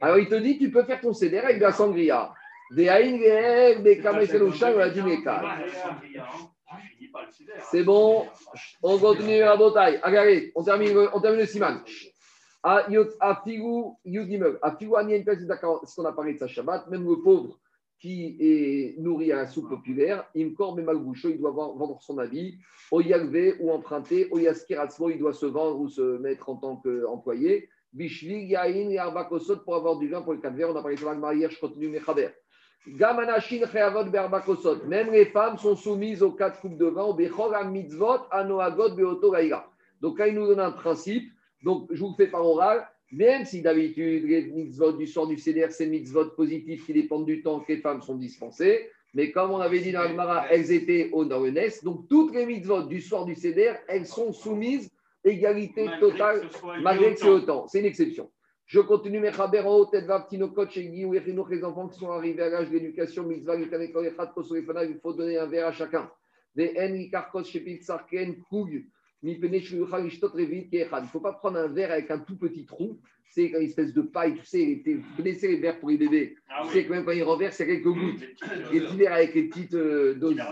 Alors, il te dit, tu peux faire ton céder avec de la sangria. Des haïnguer, des kameseloucha, ou la dimeka. C'est bon. On continue à bataille. Regardez, on termine, le- on termine le siman. À Yot- à à d'accord, ce qu'on a parlé de sa Shabbat, même le pauvre qui est nourri à la soupe populaire, Imkor, Malboucho, il doit vendre son habit, au Yalvé ou emprunter, au Yaskiratzmo, il doit se vendre ou se mettre en tant qu'employé. Bishvi, Yain et Arbakosot pour avoir du vin pour le quatre. On a parlé de ça hier, je continue mes Khaber. Gamanashin Cheavot Berbakosot. Même les femmes sont soumises aux quatre coupes de vin, au Bechor Mitzvot, Anoagot Beoto. Donc là, il nous donne un principe. Donc, je vous le fais par oral. Même si d'habitude, les mitzvot du soir du CDR, c'est mitzvot positifs qui dépendent du temps que les femmes sont dispensées. Mais comme on avait dit dans Agmara, elles étaient au Narenes. Donc, toutes les mitzvot du soir du CDR, elles sont soumises égalité totale malgré que c'est autant. C'est une exception. Je continue mes chabero, tetvav, tinokot, shegi, ou les enfants qui sont arrivés à l'âge de l'éducation, mitzvah, il faut donner un verre à chacun. Des en, likarkos, shepit, sarken, koug, Il ne faut pas prendre un verre avec un tout petit trou. C'est une espèce de paille, tu sais, connaissez les verres pour les bébés. Ah Tu sais que même quand ils renversent, il y a quelques gouttes. Les petits verres avec les petites euh, doses.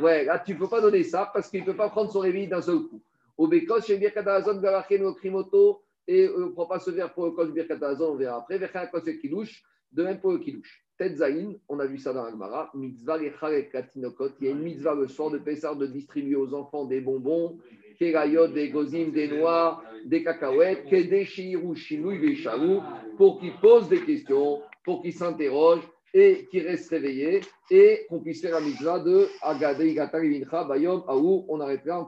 Ouais, là, tu ne peux pas donner ça parce qu'il ne peut pas prendre son réveil d'un seul coup. Au Békos, chez Birkatazon, Galachen, au Krimoto, et euh, on ne prend pas ce verre pour le Kos Birkatazon, on verra après. Kos et Kilouche, de même pour le Kilouche. Tetzaïn, on a vu ça dans Agmara, mitzvah et. Il y a une mitzvah le soir de Pessar de distribuer aux enfants des bonbons, kerayot, des gozim, des noix, des cacahuètes, chinouille, veshaou, pour qu'ils posent des questions, pour qu'ils s'interrogent et qu'ils restent réveillés et qu'on puisse faire la mitzvah de Agade Igata Levincha Bayom Aou. On arrête là.